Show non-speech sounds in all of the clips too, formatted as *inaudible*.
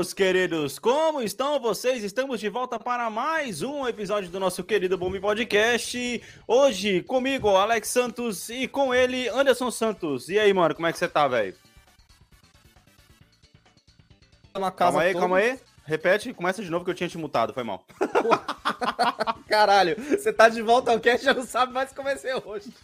Meus queridos, como estão vocês? Estamos de volta para mais um episódio do nosso querido Bomb Podcast. Hoje comigo, Alex Santos, e com ele, Anderson Santos. E aí, mano, como é que você tá, velho? Calma aí, toda. calma aí. Repete, começa de novo que eu tinha te mutado, foi mal. *laughs* Caralho, você tá de volta ao cast já não sabe mais como é ser hoje. *laughs*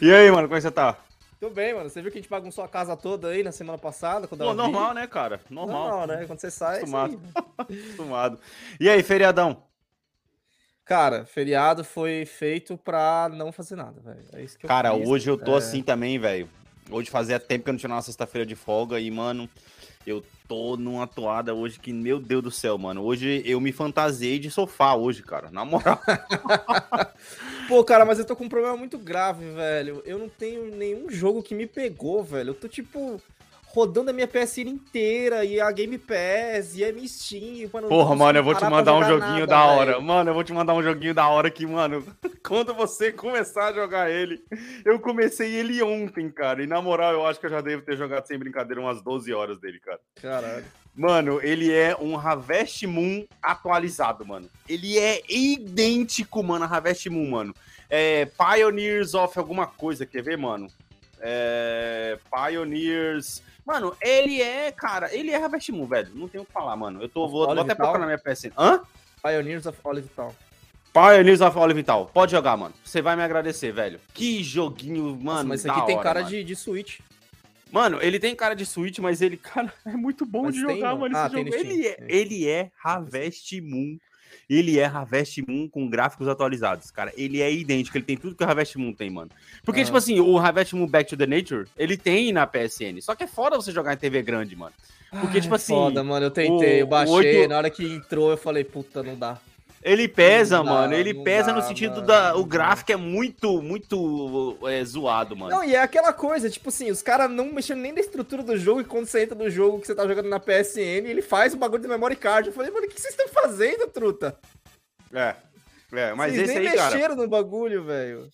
E aí, mano, como é que você tá? Tudo bem, mano. Você viu que a gente bagunçou a casa toda aí na semana passada? Quando Pô, eu vi? normal, né, cara? Normal. Normal, né? Quando você sai. é isso aí. Acostumado. Acostumado. E aí, feriadão? Cara, feriado foi feito pra não fazer nada, velho. É isso que eu Cara, fiz. hoje eu tô É. assim também, velho. Hoje fazia tempo que eu não tinha uma sexta-feira de folga e, mano, eu tô numa toada hoje que, meu Deus do céu, mano. Hoje eu me fantasiei de sofá hoje, cara. Na moral. *laughs* Pô, cara, mas eu tô com um problema muito grave, velho. Eu não tenho nenhum jogo que me pegou, velho. Eu tô, tipo, rodando a minha PSN inteira e a Game Pass e a minha Steam. Mano, Porra, mano, eu vou te mandar um joguinho nada, da hora. Mano, eu vou te mandar um joguinho da hora que, mano, *laughs* quando você começar a jogar ele, eu comecei ele ontem, cara. E na moral, eu acho que eu já devo ter jogado sem brincadeira umas 12 horas dele, cara. Caralho. Mano, ele é um Harvest Moon atualizado, mano. Ele é idêntico, mano, a Harvest Moon, mano. É Pioneers of alguma coisa, quer ver, mano? É Pioneers. Mano, ele é, cara, ele é Harvest Moon, velho. Não tenho o que falar, mano. Eu tô, vou, vou até procurar na minha PSN. Hã? Pioneers of Olive Town. Pioneers of Olive Town. Pode jogar, mano. Você vai me agradecer, velho. Que joguinho, mano. Nossa, mas da aqui tem hora, cara mano. de, de Switch. Mano, ele tem cara de Switch, mas ele, *laughs* cara, é muito bom Mas de tem, jogar, mano? mano. Ah, esse tem jogo. Ele é, Tem. ele é Harvest Moon. Ele é Harvest Moon com gráficos atualizados, cara. Ele é idêntico, ele tem tudo que o Harvest Moon tem, mano. Porque, Aham. tipo assim, o Harvest Moon Back to the Nature, ele tem na PSN. Só que é foda você jogar em TV grande, mano. Porque, tipo assim, Foda, mano. Eu tentei, o- eu baixei. o oito- Na hora que entrou, eu falei, puta, não dá. Ele pesa, dá, mano. Ele pesa dá, no sentido mano, da. O gráfico é muito, muito é, zoado, mano. Não, e é aquela coisa, tipo assim, os caras não mexendo nem na estrutura do jogo e quando você entra no jogo que você tá jogando na PSN, ele faz o bagulho do memory card. Eu falei, mano, o que vocês estão fazendo, truta? É. É, mas vocês esse nem aí, cara. mexeram no bagulho, velho.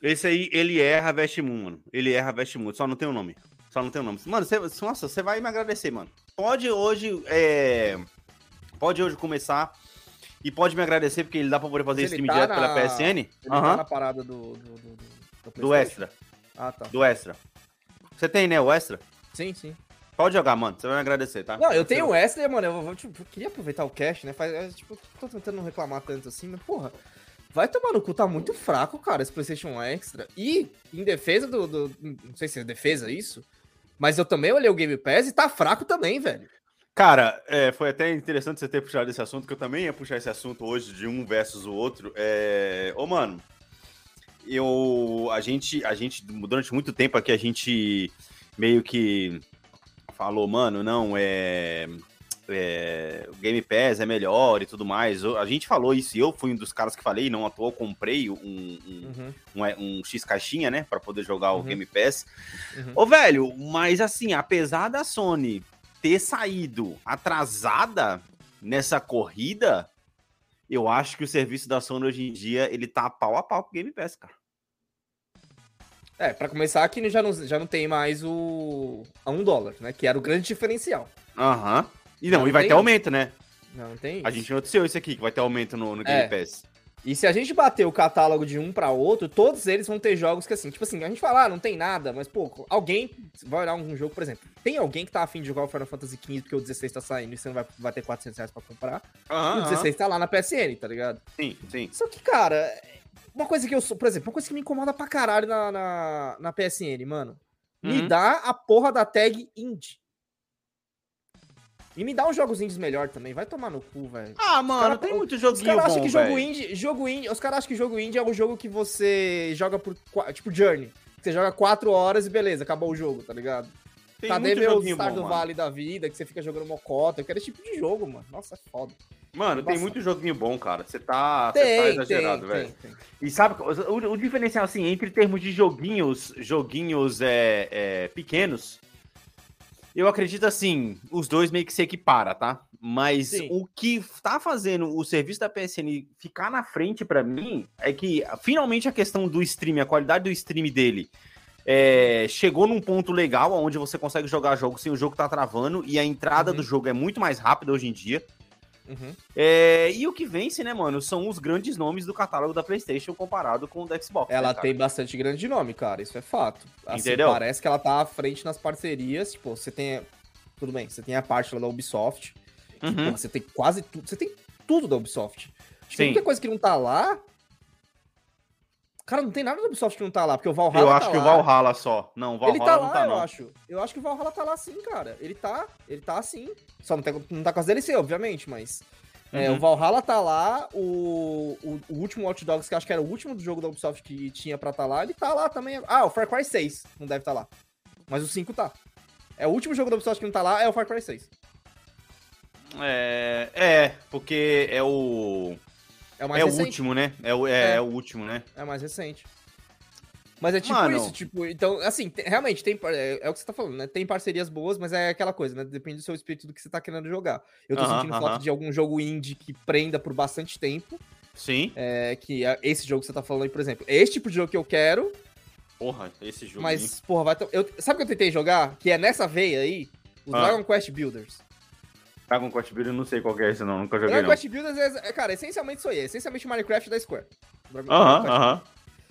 Esse aí, ele é Harvest Moon, mano. Ele é Harvest Moon, só não tem o nome. Só não tem o nome. Mano, você, nossa, você vai me agradecer, mano. Pode hoje, é... Pode hoje começar e pode me agradecer, porque ele dá pra poder fazer Mas ele stream tá direto pela na- PSN. Ele Aham, tá na parada do. Do, do, do- do? Extra. Ah, tá. Do Extra. Você tem, né, o Extra? Sim, sim. Pode jogar, mano. Você vai me agradecer, tá? Não, eu tenho o Extra, mano. Eu, vou, tipo, eu queria aproveitar o cash, né? Faz, é, tipo, tô tentando não reclamar tanto assim, mas, porra, vai tomar no cu, tá muito fraco, cara, esse PlayStation Extra. E, em defesa do. do- não sei se é defesa isso, mas eu também olhei o Game Pass e tá fraco também, velho. Cara, é, foi até interessante você ter puxado esse assunto, que eu também ia puxar esse assunto hoje de um versus o outro. É... Ô, mano, eu. A gente, a gente, durante muito tempo aqui, a gente meio que falou, mano, não, é. é, o Game Pass é melhor e tudo mais. A gente falou isso e eu fui um dos caras que falei, não à toa, comprei um, um, Uhum. um, um X caixinha, né, Pra poder jogar o Uhum. Game Pass. Uhum. Ô, velho, mas assim, apesar da Sony ter saído atrasada nessa corrida, eu acho que o serviço da Sony hoje em dia, ele tá pau a pau com o Game Pass, cara. É, pra começar aqui já não, já não tem mais o. a um dólar, né? Que era o grande diferencial. Aham. E não, Não e vai ter aumento, né? Não, não tem A isso. gente noticiou isso aqui, que vai ter aumento no, no Game É. Pass. E se a gente bater o catálogo de um pra outro, todos eles vão ter jogos que assim, tipo assim, a gente fala, ah, não tem nada, mas pô, alguém vai olhar um jogo, por exemplo, tem alguém que tá afim de jogar o Final Fantasy XV porque o 16 tá saindo e você não vai, vai ter 400 reais pra comprar. Aham, e o 16 tá lá na PSN, tá ligado? Sim, sim. Só que, cara, uma coisa que eu sou, por exemplo, uma coisa que me incomoda pra caralho na, na, na PSN, mano. Me Uhum. dá a porra da tag indie. E me dá uns jogos indies melhor também. Vai tomar no cu, velho. Ah, mano, cara- tem muito Os joguinho caras acham bom, que jogo velho. indie, jogo indie, os caras acham que jogo indie é um jogo que você joga por tipo Journey. Você joga 4 horas e beleza, acabou o jogo, tá ligado? Tem Cadê muito meu joguinho Star bom, do mano. Vale da vida, que você fica jogando mocota? Eu quero esse tipo de jogo, mano. Nossa, é foda. Mano, tem muito joguinho bom, cara. Você tá, você tá Tem, exagerado, velho. E sabe, o, o diferencial, assim, entre termos de joguinhos, Joguinhos é, é, pequenos, eu acredito assim, os dois meio que se equipara, tá? Mas Sim. o que tá fazendo o serviço da PSN ficar na frente pra mim é que finalmente a questão do stream, a qualidade do stream dele é, chegou num ponto legal onde você consegue jogar jogo sem o jogo tá travando e a entrada Uhum. do jogo é muito mais rápida hoje em dia. Uhum. É, e o que vence, né, mano, são os grandes nomes do catálogo da PlayStation comparado com o da Xbox. né, Ela cara? tem bastante grande nome, cara. Isso é fato. Assim, Entendeu? Parece que ela tá à frente nas parcerias. Tipo, você tem. Tudo bem, você tem a parte lá da Ubisoft. Uhum. Porra, você tem quase tudo. Você tem tudo da Ubisoft. Acho que Sim. a única coisa que não tá lá. Cara, não tem nada da Ubisoft que não tá lá, porque o Valhalla. Eu tá acho que o lá. Valhalla só. Não, o Valhalla Ele tá não lá, tá, eu não. acho. Eu acho que o Valhalla tá lá sim, cara. Ele tá, ele tá sim. Só não, tem, não tá com as DLC, obviamente, mas. é, Uhum. o Valhalla tá lá, o, o, o último Watch Dogs, que acho que era o último do jogo da Ubisoft que tinha pra tá lá, ele tá lá também. Ah, o Far Cry 6 não deve tá lá. Mas o 5 tá. É o último jogo da Ubisoft que não tá lá, é o Far Cry 6. É, é, porque é o. É o é o último, né? É o, é, É. é o último, né? É mais recente. Mas é tipo Mano. isso, tipo, então, assim, te- realmente, tem, é, é o que você tá falando, né? Tem parcerias boas, mas é aquela coisa, né? Depende do seu espírito do que você tá querendo jogar. Eu tô Aham, sentindo aham. falta de algum jogo indie que prenda por bastante tempo, Sim. é, que é esse jogo que você tá falando aí, por exemplo. É esse tipo de jogo que eu quero, Porra, esse jogo. mas, porra, vai... Eu, sabe o que eu tentei jogar? Que é nessa veia aí? Os Ah. Dragon Quest Builders. Dragon Quest Builder, eu não sei qual é esse, não. Nunca joguei, Dragon não. Quest Builders é, é, cara, essencialmente isso aí. É essencialmente Minecraft da Square. Aham, aham.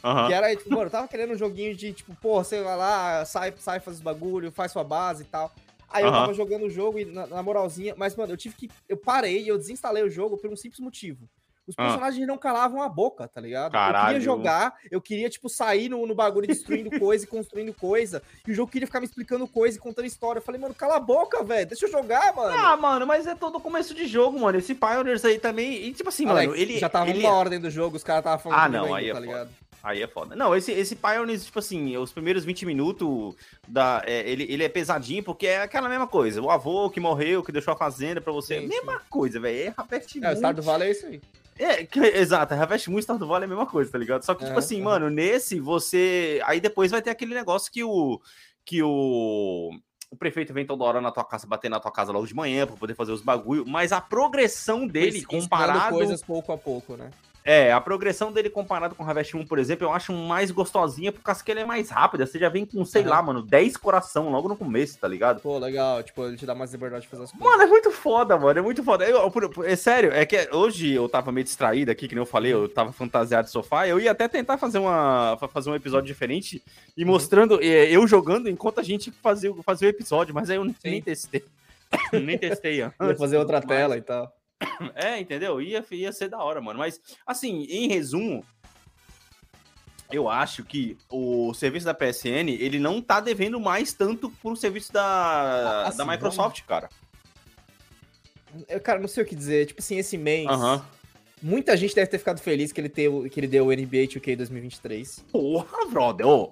Aham. Que era, tipo, mano, eu tava querendo um joguinho de, tipo, pô, você vai lá, sai, sai, faz os bagulho, faz sua base e tal. Aí eu tava jogando o jogo e na, na moralzinha, mas, mano, eu tive que. Eu parei e eu desinstalei o jogo por um simples motivo. Os Ah. personagens não calavam a boca, tá ligado? Eu Caralho. queria jogar, eu queria, tipo, sair no, no bagulho destruindo *laughs* coisa e construindo coisa. E o jogo queria ficar me explicando coisa e contando história. Eu falei, mano, cala a boca, velho. Deixa eu jogar, mano. Ah, mano, mas é todo começo de jogo, mano. Esse Pioneers aí também. E tipo assim, Alex, mano, ele. já tava ele... uma hora dentro do jogo, os caras estavam falando Ah, não, ainda, aí é tá foda. ligado? Aí é foda. Não, esse, esse Pioneers, tipo assim, os primeiros 20 minutos, da, é, ele, ele é pesadinho, porque é aquela mesma coisa. O avô que morreu, que deixou a fazenda pra você. Sim, mesma coisa, velho. É Harvest É, o do Vale é isso aí. É, que- exato, Harvest Moon e Stardew Valley é a mesma coisa, tá ligado? Só que, tipo É, assim, é. mano, nesse você. Aí depois vai ter aquele negócio que o. Que o. O prefeito vem toda hora na tua casa, bater na tua casa logo de manhã pra poder fazer os bagulho, mas a progressão dele comparado. coisas pouco a pouco, né? É, a progressão dele comparado com o Harvest Moon, por exemplo, eu acho mais gostosinha por causa que ele é mais rápida. Você já vem com, sei lá, mano, 10 coração logo no começo, tá ligado? Pô, legal. Tipo, ele te dá mais liberdade de fazer as coisas. Mano, é muito foda, mano. É muito foda. Eu, por- é sério, é que hoje eu tava meio distraído aqui, que nem eu falei, eu tava fantasiado de sofá. Eu ia até tentar fazer, uma, fa- fazer um episódio diferente e mostrando é, eu jogando enquanto a gente fazia, o- fazia o episódio, mas aí eu nem Sim. testei. *coughs* nem testei antes. Ia fazer outra mas- tela e tal. *coughs* É, entendeu? Ia, ia ser da hora, mano. Mas, assim, em resumo, eu acho que o serviço da PSN, ele não tá devendo mais tanto pro serviço da, Assim, da Microsoft, cara. Eu, cara, não sei o que dizer. Tipo assim, esse mês, Aham. muita gente deve ter ficado feliz que ele, teve, que ele deu o NBA 2K 2023. Porra, brother. Ô,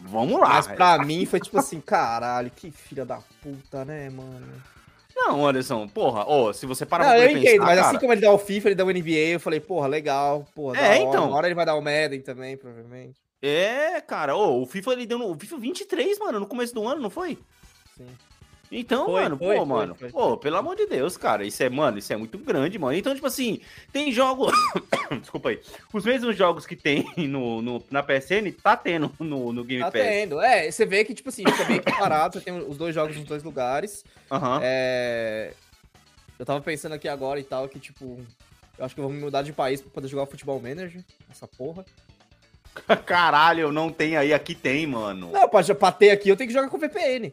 vamos lá. Mas pra mim foi tipo assim, caralho, que filha da puta, né, mano? Não, Anderson, porra, ô, se você parar Não, pra eu entendo, pensar, mas cara, assim como ele dá o FIFA, ele dá o NBA, eu falei, porra, legal, porra, É, hora. então. Uma hora ele vai dar o Madden também, provavelmente. É, cara, ô, o FIFA ele deu no o FIFA 23, mano, no começo do ano, não foi? Sim. Então, Foi, mano, foi, pô, foi, mano, pô, pelo amor de Deus, cara, isso é, mano, isso é muito grande, mano. Então, tipo assim, tem jogos, *coughs* desculpa aí, os mesmos jogos que tem *coughs* no, no- na PSN, tá tendo *coughs* no, no Game Tá Pass. tendo. É, você vê que, tipo assim, fica bem comparado, você tem os dois jogos nos dois lugares. Aham. É... Eu tava pensando aqui agora e tal, que, tipo, Eu acho que eu vou me mudar de país pra poder jogar futebol manager. Essa porra. *laughs* Caralho, não tem aí, aqui tem, mano. Não, pra, pra ter aqui eu tenho que jogar com VPN.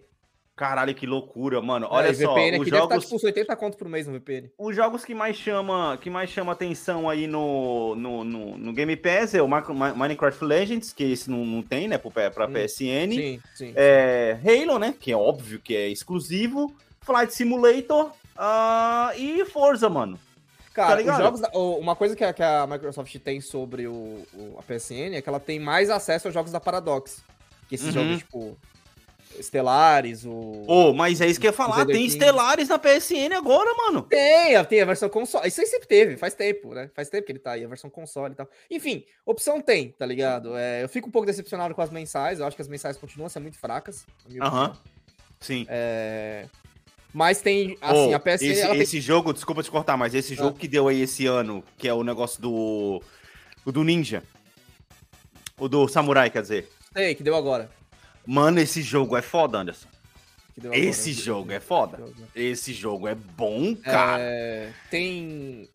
Caralho, que loucura, mano. Olha Aí, só, VPN os aqui deve estar jogos, tipo uns 80 conto por mês no VPN. os jogos que mais chama, que mais chama atenção aí no, no, no, no Game Pass é o Minecraft Legends, que esse não, não tem, né, pro, P- pra Hum, PSN. Sim, sim. É, Halo, né, que é óbvio que é exclusivo. Flight Simulator ah, e Forza, mano. Cara, tá jogos uma coisa que a, que a Microsoft tem sobre o, o- a PSN é que ela tem mais acesso aos jogos da Paradox. Que esses Uhum. jogos, tipo, Estelares, o... Ô, mas é isso que eu ia falar, tem. Estelares na PSN agora, mano. Tem, tem a versão console. Isso aí sempre teve, faz tempo, né? Faz tempo que ele tá aí, a versão console e tal. Enfim, opção tem, tá ligado? É, eu fico um pouco decepcionado com as mensais, eu acho que as mensais continuam sendo muito fracas. Aham. Sim. É, Mas tem, assim, Ô, a PSN, esse, tem... jogo, desculpa te cortar, mas esse jogo que deu aí esse ano, que é o negócio do. O do Ninja. O do Samurai, quer dizer. Tem, que deu agora. Mano, esse jogo é foda, Anderson. Esse jogo é foda. Esse jogo é bom, cara. É, tem,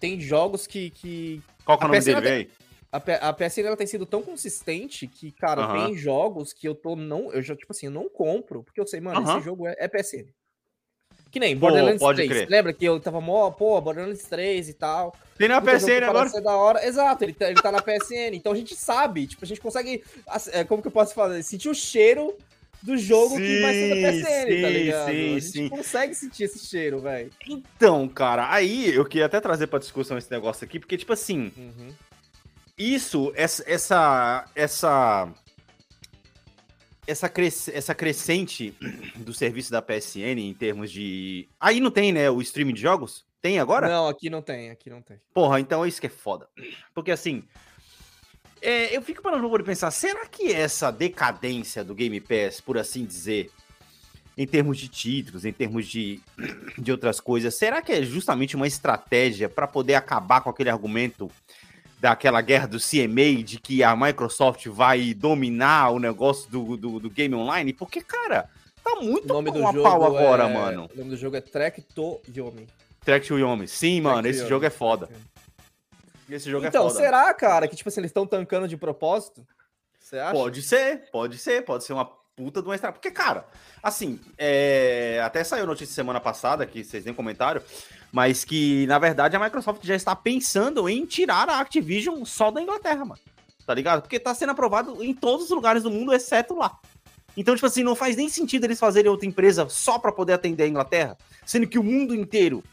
tem jogos que, que Qual que é o nome dele, tem- velho? a, a PSN ela tem sido tão consistente que, cara, Aham. tem jogos que eu tô não, eu já tipo assim, eu não compro, porque eu sei, mano, esse jogo é, é PSN. Que nem Borderlands pode 3. crer. Lembra que eu tava mó, pô, Borderlands 3 e tal. Tem na PSN agora. ser da hora. Exato, ele tá, ele tá na PSN. Então a gente sabe, tipo, a gente consegue. é, Como que eu posso falar? Sentir o cheiro do jogo que vai ser da Sim, PSN, tá sim, ligado? sim, a gente sim. consegue sentir esse cheiro, velho. Então, cara, aí eu queria até trazer pra discussão esse negócio aqui, porque, tipo assim, Uhum. isso, essa, essa, essa, essa, cres- essa crescente do serviço da PSN em termos de. Aí não tem, né? O streaming de jogos? Tem agora? Não, aqui não tem, aqui não tem. Porra, então é isso que é foda. Porque assim. é, eu fico parando pra pensar, será que essa decadência do Game Pass, por assim dizer, em termos de títulos, em termos de, de outras coisas, será que é justamente uma estratégia para poder acabar com aquele argumento daquela guerra do CMA de que a Microsoft vai dominar o negócio do, do, do game online? Porque, cara, tá muito O nome do jogo pau agora, é... mano. O nome do jogo é Trek to Yomi. Track to Yomi. Sim, mano, esse Yomi. jogo é foda. Esse jogo Então, é foda. será, cara, que tipo assim, eles estão tancando de propósito? Você acha? Pode ser, pode ser, pode ser uma puta de uma estratégia. Porque, cara, assim, é, até saiu notícia semana passada, que vocês nem comentaram, mas que, na verdade, a Microsoft já está pensando em tirar a Activision só da Inglaterra, mano. Tá ligado? Porque tá sendo aprovado em todos os lugares do mundo, exceto lá. Então, tipo assim, não faz nem sentido eles fazerem outra empresa só pra poder atender a Inglaterra, sendo que o mundo inteiro,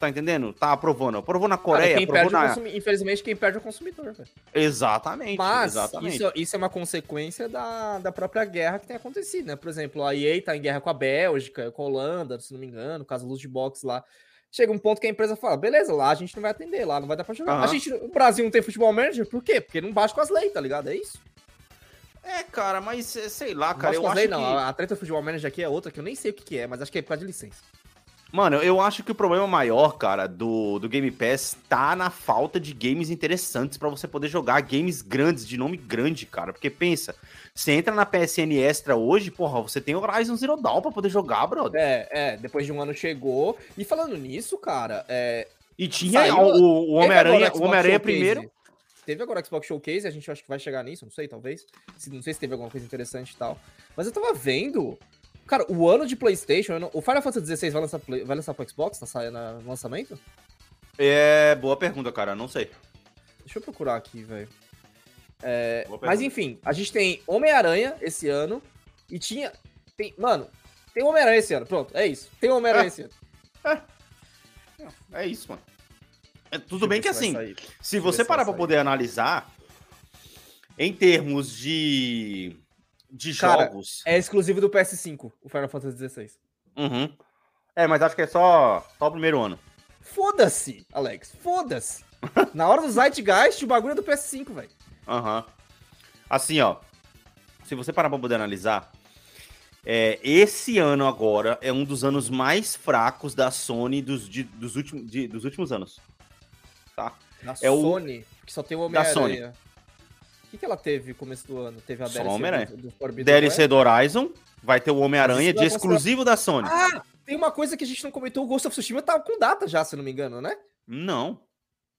tá entendendo? Tá aprovando. Aprovou na Cara, Coreia, quem aprovou na... consumi- Infelizmente, quem perde é o consumidor, velho. Exatamente, Mas exatamente. isso, isso é uma consequência da, da própria guerra que tem acontecido, né? Por exemplo, a EA tá em guerra com a Bélgica, com a Holanda, se não me engano, caso Luz de Box lá. Chega um ponto que a empresa fala, beleza, lá a gente não vai atender, lá não vai dar pra jogar. A Aham. gente, o Brasil não tem futebol manager, por quê? Porque não bate com as leis, tá ligado? É isso. É, cara, mas é, sei lá, Não cara, bate eu acho leis, que... não. A treta do futebol manager aqui é outra que eu nem sei o que, que é, mas acho que é por causa de licença. Mano, eu acho que o problema maior, cara, do, do Game Pass tá na falta de games interessantes pra você poder jogar games grandes, de nome grande, cara. Porque pensa, você entra na PSN Extra hoje, porra, você tem Horizon Zero Dawn pra poder jogar, brother. É, é, depois de um ano chegou. E falando nisso, cara, é, E tinha Saiu- o, o Homem-Aranha, Showcase. primeiro. Teve agora o Xbox Showcase, a gente acho que vai chegar nisso, não sei, talvez. Não sei se teve alguma coisa interessante e tal. Mas eu tava vendo. Cara, o ano de PlayStation. O Final Fantasy XVI vai lançar, vai lançar pro Xbox? Tá saindo no lançamento? É, boa pergunta, cara, não sei. Deixa eu procurar aqui, velho. É, mas enfim, a gente tem Homem-Aranha esse ano. E tinha. Tem, mano, tem Homem-Aranha esse ano. Pronto, é isso. Tem Homem-Aranha Ah. esse ano. É isso, mano. É, tudo Deixa bem que assim, se ver você parar pra poder analisar, em termos de, de Cara, jogos... É exclusivo do PS5, o Final Fantasy XVI. Uhum. É, mas acho que é só, só o primeiro ano. Foda-se, Alex. Foda-se. Na hora do Zeitgeist, o bagulho é do PS5, velho. Aham. Assim, ó. Se você parar pra poder analisar, é, esse ano agora é um dos anos mais fracos da Sony dos, de- dos, últimos, de- dos últimos anos. Tá? Na É o- Sony, que só tem o Da Sony. Homem-Aranha. Que, que ela teve no começo do ano? Teve a DLC Homem-Aranha. do, do Forbidden DLC do Horizon, vai ter o Homem-Aranha de exclusivo da Sony. West? Ah, tem uma coisa que a gente não comentou, o Ghost of Tsushima tá com data já, se não me engano, né? Não.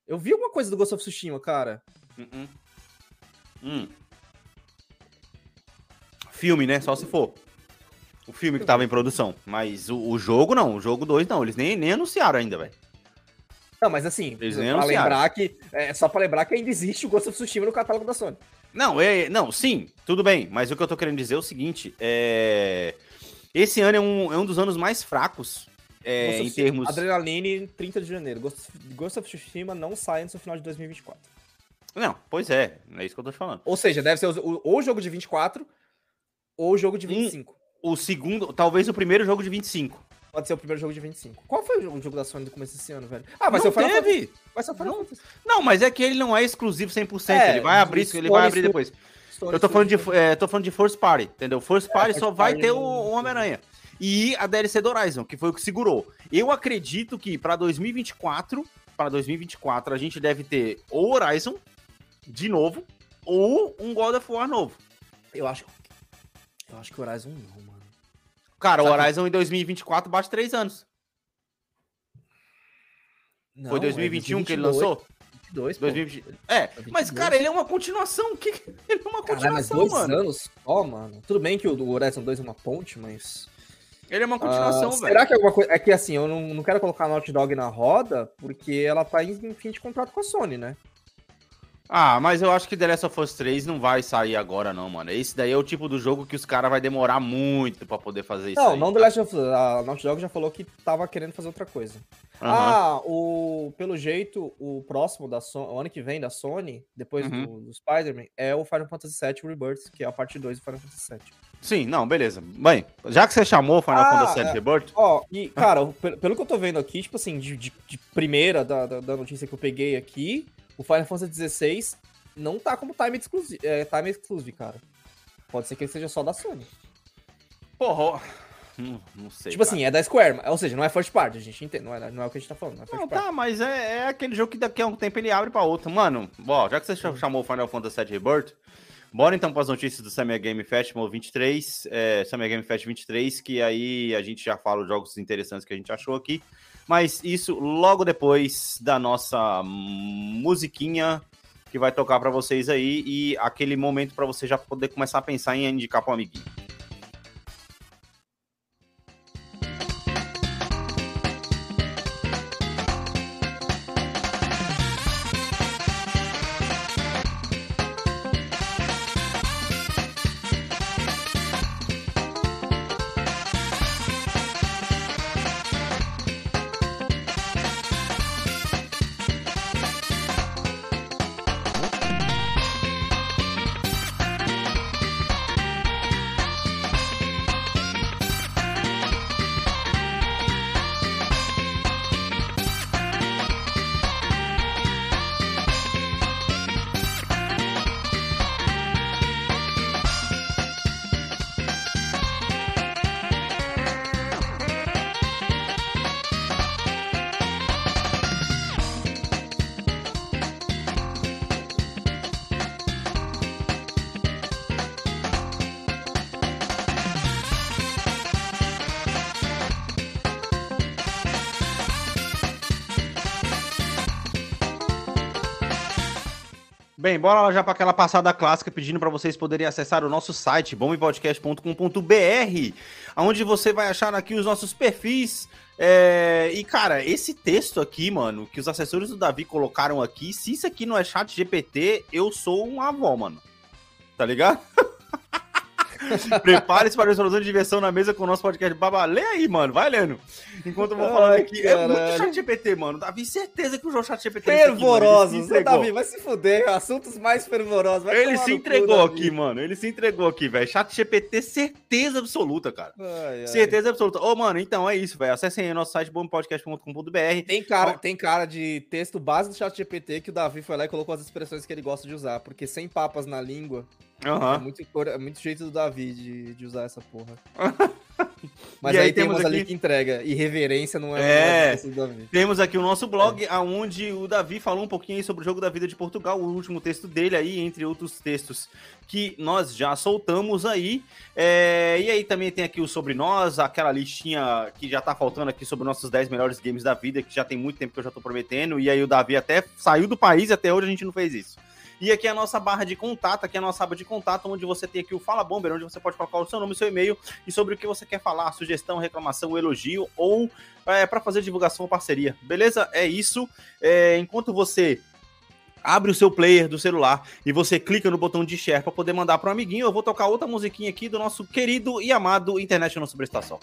Eu vi alguma coisa do Ghost of Tsushima, cara. Hum. Hum. Filme, né? Só se for. O filme que tava em produção. Mas o, o jogo não, o jogo 2 não. Eles nem, nem anunciaram ainda, velho. Não, mas assim, pra lembrar que. É só pra lembrar que ainda existe o Ghost of Tsushima no catálogo da Sony. Não, é, não, sim, tudo bem. Mas o que eu tô querendo dizer é o seguinte: é, esse ano é um, é um dos anos mais fracos é, em termos. Adrenaline, 30 de janeiro. Ghost of, Ghost of Tsushima não sai antes do final de 2024. Não, pois é, é isso que eu tô te falando. Ou seja, deve ser o, ou o jogo de 24 ou o jogo de Hum. 25. O segundo, talvez o primeiro jogo de 25. Pode ser o primeiro jogo de 25. Qual foi o jogo, da Sony do começo desse ano, velho? Ah, vai ser não o Final Fantasy. teve. Vai ser o Final Fantasy. Não, mas é que ele não é exclusivo 100%. É, ele vai abrir, ele vai abrir depois. Sony Eu tô falando, de, é, tô falando de First Party, entendeu? First Party First só vai ter o, não- o Homem-Aranha. E a DLC do Horizon, que foi o que segurou. Eu acredito que pra 2024, para 2024, a gente deve ter ou Horizon de novo, ou um God of War novo. Eu acho. Eu acho que o Horizon não, mano. Cara, o Sabe- Horizon em 2024 bate 3 anos. Não, foi é 2021 que ele 2022, lançou? 22, pô. 2020. É, mas 22. cara, ele é uma continuação. Que... *laughs* Ele é uma Caralho, mas continuação, dois mano. anos só, mano. Tudo bem que o Horizon 2 é uma ponte, mas. Ele é uma continuação, Ah, velho. será que é alguma coisa. É que assim, eu não, não quero colocar a Naughty Dog na roda, porque ela tá em fim de contrato com a Sony, né? Ah, mas eu acho que The Last of Us 3 não vai sair agora, não, mano. Esse daí é o tipo do jogo que os caras vai demorar muito pra poder fazer isso. não, aí. não The Last of Us. A Naughty Dog já falou que tava querendo fazer outra coisa. Aham. Ah, o, pelo jeito, o próximo da Sony, o ano que vem da Sony, depois Uhum. do, do Spider-Man, é o Final Fantasy VII Rebirth, que é a parte 2 do Final Fantasy VII. Sim, não, beleza. Bem, já que você chamou o Final Ah, Fantasy VII é. Rebirth, Ó, e, cara, pelo, pelo que eu tô vendo aqui, tipo assim, de, de- de primeira da, da, da notícia que eu peguei aqui, o Final Fantasy XVI não tá como time exclusive, é, time exclusive, cara. Pode ser que ele seja só da Sony. porra, não, não sei. tipo cara. assim, é da Square, ou seja, não é first party, a gente entende, não é, não é o que a gente tá falando, não é first Não, party. tá, mas é, é aquele jogo que daqui a um tempo ele abre pra outro. Mano, ó, já que você cha- chamou o Final Fantasy VII Rebirth, bora então pras notícias do Summer Game Festival 23, é, Summer Game Fest 23, que aí a gente já fala os jogos interessantes que a gente achou aqui. Mas isso logo depois da nossa musiquinha que vai tocar pra vocês aí e aquele momento pra você já poder começar a pensar em indicar pro amiguinho. Bora lá já para aquela passada clássica pedindo para vocês poderem acessar o nosso site bombepodcast.com.br, onde você vai achar aqui os nossos perfis. é, E cara, esse texto aqui, mano, que os assessores do Davi colocaram aqui, se isso aqui não é chat GPT, eu sou um avó, mano. Tá ligado? *laughs* *laughs* Prepare-se para a explosão de diversão na mesa com o nosso podcast. Baba, lê aí, mano. Vai lendo. Enquanto eu vou falando Ai, aqui. É muito chat GPT, mano. Davi, certeza que o chat GPT aqui, Fervorosos, entregou. Davi, vai se fuder, assuntos mais fervorosos. vai Ele se cu, entregou Davi. aqui, mano. Ele se entregou aqui, velho. Chat GPT, certeza absoluta, cara. Ai, ai. Certeza absoluta. Ô, mano, então é isso, velho. Acessem aí nosso site bombpodcast.com.br. Tem cara, tem cara de texto base do chat GPT que o Davi foi lá e colocou as expressões que ele gosta de usar, porque sem papas na língua é, Aham. muito, é muito jeito do Davi de, de usar essa porra. *laughs* Mas E aí, aí temos temos ali aqui- que entrega. Irreverência não é, É. não é do Davi. Temos aqui o nosso blog, aonde o Davi falou um pouquinho aí sobre o jogo da vida de Portugal, o último texto dele aí, entre outros textos que nós já soltamos aí. É, e aí também tem aqui o sobre nós, aquela listinha que já tá faltando aqui sobre nossos 10 melhores games da vida, que já tem muito tempo que eu já tô prometendo. E aí o Davi até saiu do país e até hoje a gente não fez isso. E aqui é a nossa barra de contato, aqui é a nossa aba de contato, onde você tem aqui o Fala Bomber, onde você pode colocar o seu nome, seu e-mail e sobre o que você quer falar, sugestão, reclamação, elogio ou é, para fazer divulgação ou parceria. Beleza? É isso. É, enquanto você abre o seu player do celular e você clica no botão de share para poder mandar para um amiguinho, eu vou tocar outra musiquinha aqui do nosso querido e amado International Superestação.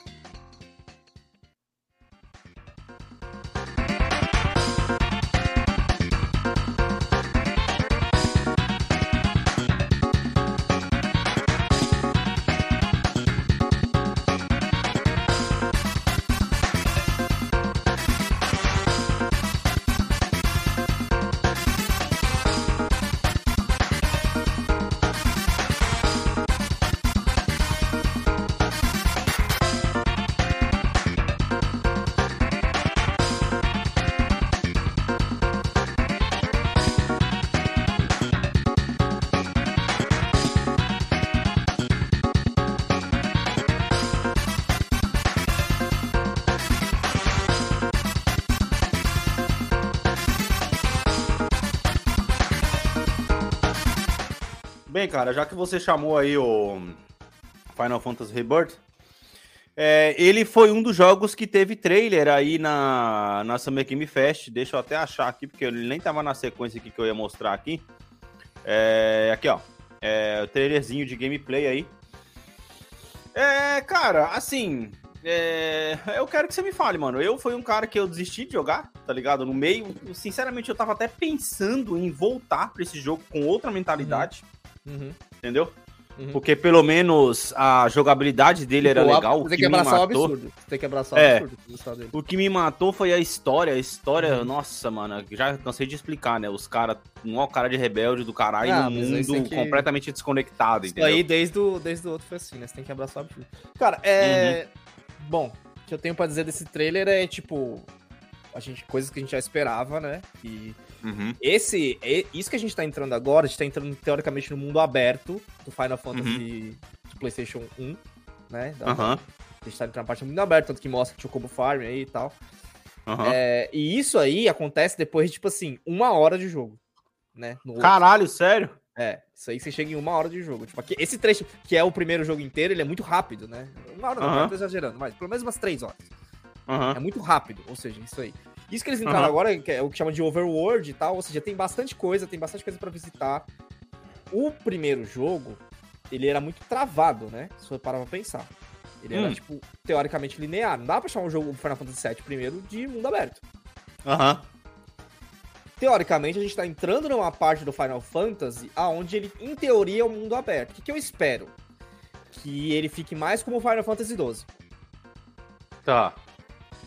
Cara, já que você chamou aí o Final Fantasy Rebirth, é, ele foi um dos jogos que teve trailer aí na, na Summer Game Fest. Deixa eu até achar aqui, porque ele nem tava na sequência aqui que eu ia mostrar aqui. É, aqui, ó. É, o trailerzinho de gameplay aí. É, cara, assim. é, eu quero que você me fale, mano. Eu fui um cara que eu desisti de jogar, tá ligado? No meio. Sinceramente, eu tava até pensando em voltar pra esse jogo com outra mentalidade, Uhum. Entendeu? Uhum. Porque pelo menos a jogabilidade dele era Pô, legal. O Você tem que abraçar o matou, absurdo. Você tem que abraçar o É. absurdo. o que me matou foi a história. A história, Uhum. nossa, mano, já cansei de explicar, né? Os caras, um cara de rebelde do caralho Ah, aí mundo que- completamente desconectado, Isso entendeu? aí desde o, desde o outro foi assim, né? Você tem que abraçar o absurdo. Cara, é. Uhum. Bom, o que eu tenho pra dizer desse trailer é, tipo. A gente, coisas que a gente já esperava, né? E Uhum. esse. e- Isso que a gente tá entrando agora, a gente tá entrando teoricamente no mundo aberto do Final Fantasy do PlayStation 1, né? Da- Aham. A gente tá entrando na parte do mundo aberto, tanto que mostra Chocobo Farm aí e tal. Aham. É, e isso aí acontece depois de, tipo assim, uma hora de jogo, né? Caralho, sério? É, isso aí você chega em uma hora de jogo. Tipo, aqui, esse trecho, que é o primeiro jogo inteiro, ele é muito rápido, né? Uma hora não, Aham. eu tô exagerando, mas pelo menos umas três horas. Aham. É muito rápido, ou seja, isso aí. Isso que eles entraram Aham. agora, que é o que chama de overworld e tal, ou seja, tem bastante coisa, tem bastante coisa pra visitar. O primeiro jogo, ele era muito travado, né? Se for parar pra pensar. Ele era, Hum. tipo, teoricamente linear. Não dá pra chamar um jogo Final Fantasy VII primeiro de mundo aberto. Aham. teoricamente, a gente tá entrando numa parte do Final Fantasy aonde ele, em teoria, é um mundo aberto. O que, que eu espero? Que ele fique mais como o Final Fantasy XII, Tá.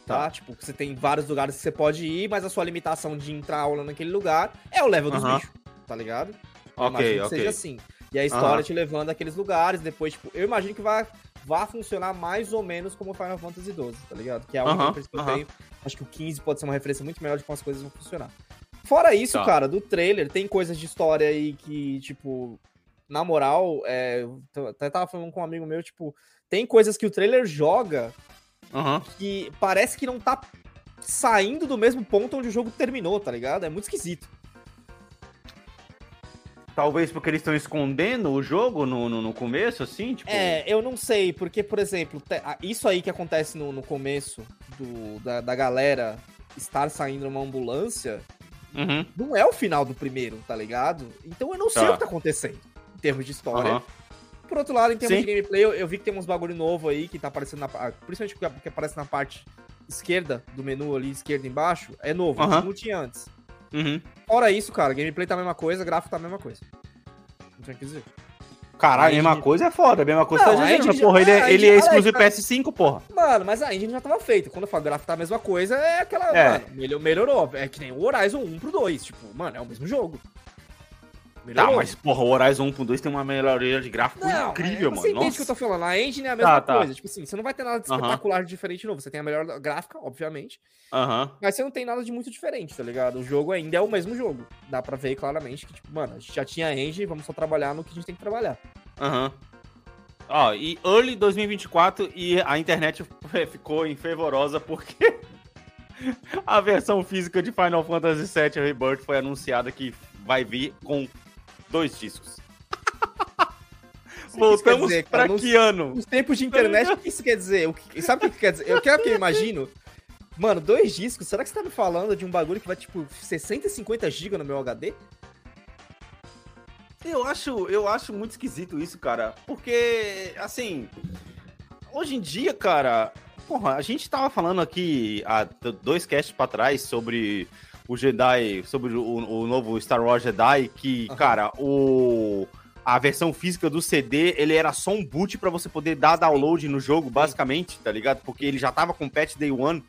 Tá? Tá. Tipo, você tem vários lugares que você pode ir, mas a sua limitação de entrar aula naquele lugar é o level dos Aham. bichos, tá ligado? Eu Ok, imagino que ok. seja assim. E a história Aham. te levando àqueles lugares, depois, tipo, eu imagino que vai, vai funcionar mais ou menos como o Final Fantasy XII, tá ligado? Que é a única Aham, referência que eu tenho. Acho que o 15 pode ser uma referência muito melhor de como as coisas vão funcionar. Fora isso, Tá. cara, do trailer, tem coisas de história aí que, tipo, na moral, é, eu até tava falando com um amigo meu, tipo, tem coisas que o trailer joga Aham. que parece que não tá saindo do mesmo ponto onde o jogo terminou, tá ligado? É muito esquisito. Talvez porque eles estão escondendo o jogo no, no, no começo, assim, tipo. É, eu não sei, porque, por exemplo, isso aí que acontece no, no começo do, da, da galera estar saindo numa ambulância, Uhum. não é o final do primeiro, tá ligado? Então eu não sei Tá. o que tá acontecendo em termos de história. Aham. Por outro lado, em termos Sim. de gameplay, eu, eu vi que tem uns bagulho novo aí que tá aparecendo na pa- Principalmente porque- aparece na parte esquerda do menu ali, esquerda embaixo, é novo, Aham. não tinha antes. Uhum. Fora isso, cara, gameplay tá a mesma coisa, gráfico tá a mesma coisa. Não tinha o que dizer. Caralho, a mesma engine- coisa é foda, a mesma coisa Não, tá a engine- porra. Ele a é, ele engine- é exclusivo Alex, PS5, porra. Mano, mas a engine já tava feita. Quando eu falo gráfico tá a mesma coisa, é aquela. É. Mano, melhor- melhorou. É que nem o Horizon 1 pro 2. Tipo, mano, é o mesmo jogo. Tá, mas porra, o Horizon 1.2 tem uma melhoria de gráfico Não, incrível, é, mano. Você entende o que eu tô falando. A engine é a mesma Tá, tá. coisa. Tipo assim, você não vai ter nada de espetacular de diferente novo. Você tem a melhor gráfica, obviamente. Aham. Mas você não tem nada de muito diferente, tá ligado? O jogo ainda é o mesmo jogo. Dá pra ver claramente que, tipo, mano, a gente já tinha a engine, vamos só trabalhar no que a gente tem que trabalhar. Aham. Ó, e early 2024 e a internet *laughs* ficou fervorosa porque *laughs* a versão física de Final Fantasy VII Rebirth foi anunciada que vai vir com dois discos. Voltamos dizer, pra que ano? Nos tempos de internet, o que isso quer dizer? O que- sabe o que quer dizer? Eu quero que eu imagino. Mano, dois discos, será que você tá me falando de um bagulho que vai, tipo, 60 e 50 GB no meu HD? Eu acho, eu acho muito esquisito isso, cara. Porque, assim, hoje em dia, cara, porra, a gente tava falando aqui há dois casts pra trás sobre o Jedi, sobre o, o novo Star Wars Jedi, que, Aham. cara, o. A versão física do CD, ele era só um boot pra você poder dar download no jogo, basicamente, tá ligado? Porque ele já tava com patch day one.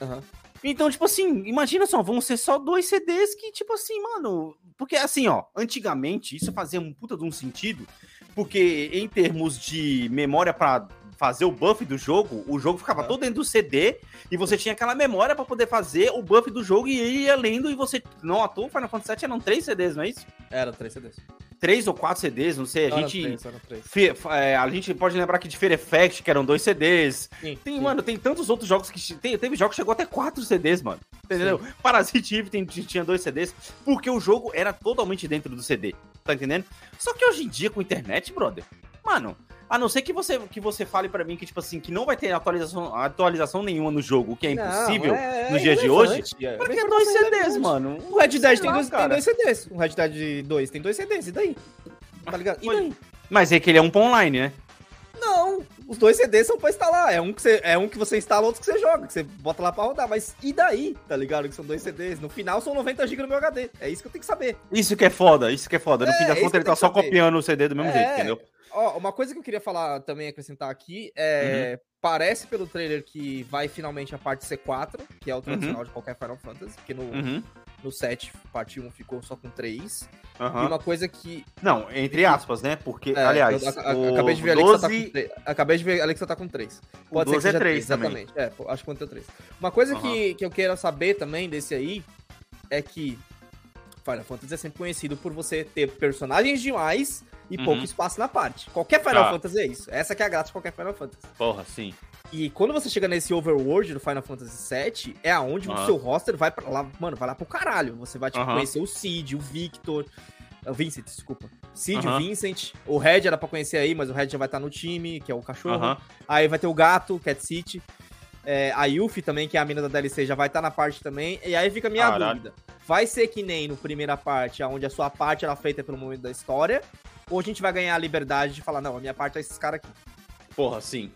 Aham. Então, tipo assim, imagina só, vão ser só dois CDs que, tipo assim, mano. Porque assim, ó, antigamente isso fazia um puta de um sentido, porque em termos de memória pra fazer o buff do jogo, o jogo ficava Aham. todo dentro do CD e você tinha aquela memória pra poder fazer o buff do jogo e ia lendo e você. Não à toa, Final Fantasy VII eram três CDs, não é isso? Era 3 CDs. Três ou quatro CDs, não sei. A Era gente. três, três. Fe- é, a gente pode lembrar que de Fear Effect, que eram dois CDs. Sim, Tem, sim. mano, tem tantos outros jogos que. Tem, teve jogos que chegou até quatro CDs, mano. Entendeu? Parasite Eve tem- tinha dois CDs, porque o jogo era totalmente dentro do CD. Tá entendendo? Só que hoje em dia, com internet, brother, mano. A não ser que você, que você fale pra mim que, tipo assim, que não vai ter atualização, atualização nenhuma no jogo, o que é Não, impossível é- nos é dias de hoje. é. É dois. CDs, mano. O Red Dead tem lá, dois, tem dois CDs. O Red Dead 2 tem dois CDs, e daí? Tá ligado? E daí? Mas é que ele é um pra online, né? Não, os dois CDs são pra instalar. É um que você, é um que você instala, outro que você joga, que você bota lá pra rodar. Mas e daí, tá ligado? Que são dois CDs. No final são 90 GB no meu HD. É isso que eu tenho que saber. Isso que é foda, isso que é foda. No É, fim isso contas, que ele tá só saber. copiando o CD do mesmo É. jeito, entendeu? Ó, uma coisa que eu queria falar também, acrescentar aqui, é. Parece pelo trailer que vai finalmente a parte C4, que é o tradicional de qualquer Final Fantasy, porque no, Uhum. No 7, parte 1 ficou só com 3. aham. E uma coisa que. Não, entre aspas, né? Porque, é, aliás, eu a- a- o acabei de ver ali que você tá 12 com 3. Acabei de ver você tá com 3. O Pode ser 12 que é seja 3 também. exatamente. É, acho que quanto é 3. Uma coisa Aham. que, que eu quero saber também desse aí é que Final Fantasy é sempre conhecido por você ter personagens demais e Uhum. pouco espaço na parte. Qualquer Final Tá. Fantasy é isso. Essa que é a graça de qualquer Final Fantasy. Porra, sim. E quando você chega nesse overworld do Final Fantasy VII, é aonde o Aham. seu roster vai pra lá, mano, vai lá pro caralho. Você vai, tipo, Aham. conhecer o Cid, o Victor, o Vincent, desculpa. Cid, o Aham. Vincent, o Red era pra conhecer aí, mas o Red já vai estar no time, que é o cachorro. Aí vai ter o gato, Cat City. É, a Yuffie também, que é a mina da DLC, já vai estar na parte também. E aí fica a minha Caralho. dúvida. Vai ser que nem no primeira parte, onde a sua parte era feita pelo momento da história? Ou a gente vai ganhar a liberdade de falar, não, a minha parte é esses caras aqui? Porra, sim.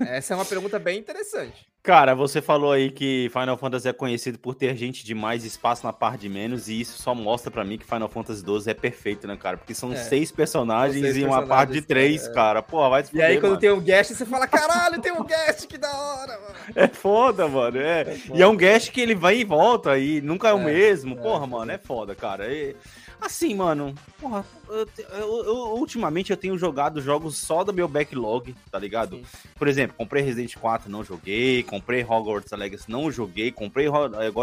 Essa é uma pergunta bem interessante. Cara, você falou aí que Final Fantasy é conhecido por ter gente de mais espaço na parte de menos, e isso só mostra pra mim que Final Fantasy XII é perfeito, né, cara? Porque são É. seis personagens seis e uma parte de três, é. cara. Pô, vai se E aí, quando mano. tem um guest, você fala, caralho, tem um guest, que da hora, mano. É foda, mano. É. foda. E é um guest que ele vai e volta e nunca é o É, mesmo. é, Porra, é. mano, é foda, cara. E, assim, mano, porra, eu, eu- eu- ultimamente eu tenho jogado jogos só do meu backlog, tá ligado? Sim. Por exemplo, comprei Resident 4, não joguei. Comprei Hogwarts Legacy, não joguei. Comprei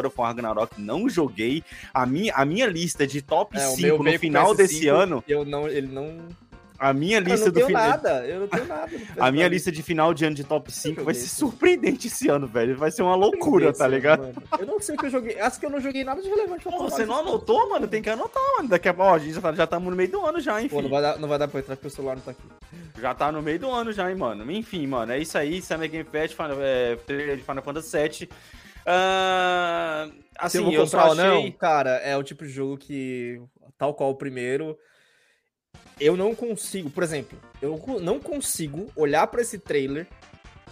of War Ragnarok, não joguei. A minha, a minha lista de top É, o 5 meu no final PS5, desse ano, Eu não, ele não. A minha Eu lista não do tenho final. nada, eu não tenho nada. *laughs* A minha PS4. lista de final de ano de top 5 vai ser surpreendente esse ano, velho. Vai ser uma loucura, tá ligado? Eu não sei o que eu joguei. Acho que eu não joguei nada de relevante pra você não anotou, mano? Tem que anotar, mano. Daqui a pouco, ó, a gente já tá- já no meio do ano já, enfim. Pô, não vai, dar, não vai dar pra entrar porque o celular não tá aqui. Já tá no meio do ano já, hein, mano. Enfim, mano, é isso aí. Summer Game Fest, Final, é, trailer de Final Fantasy VII. Se assim, eu vou eu comprar só ou não, achei... cara, é o tipo de jogo que, tal qual o primeiro, eu não consigo, por exemplo, eu não consigo olhar pra esse trailer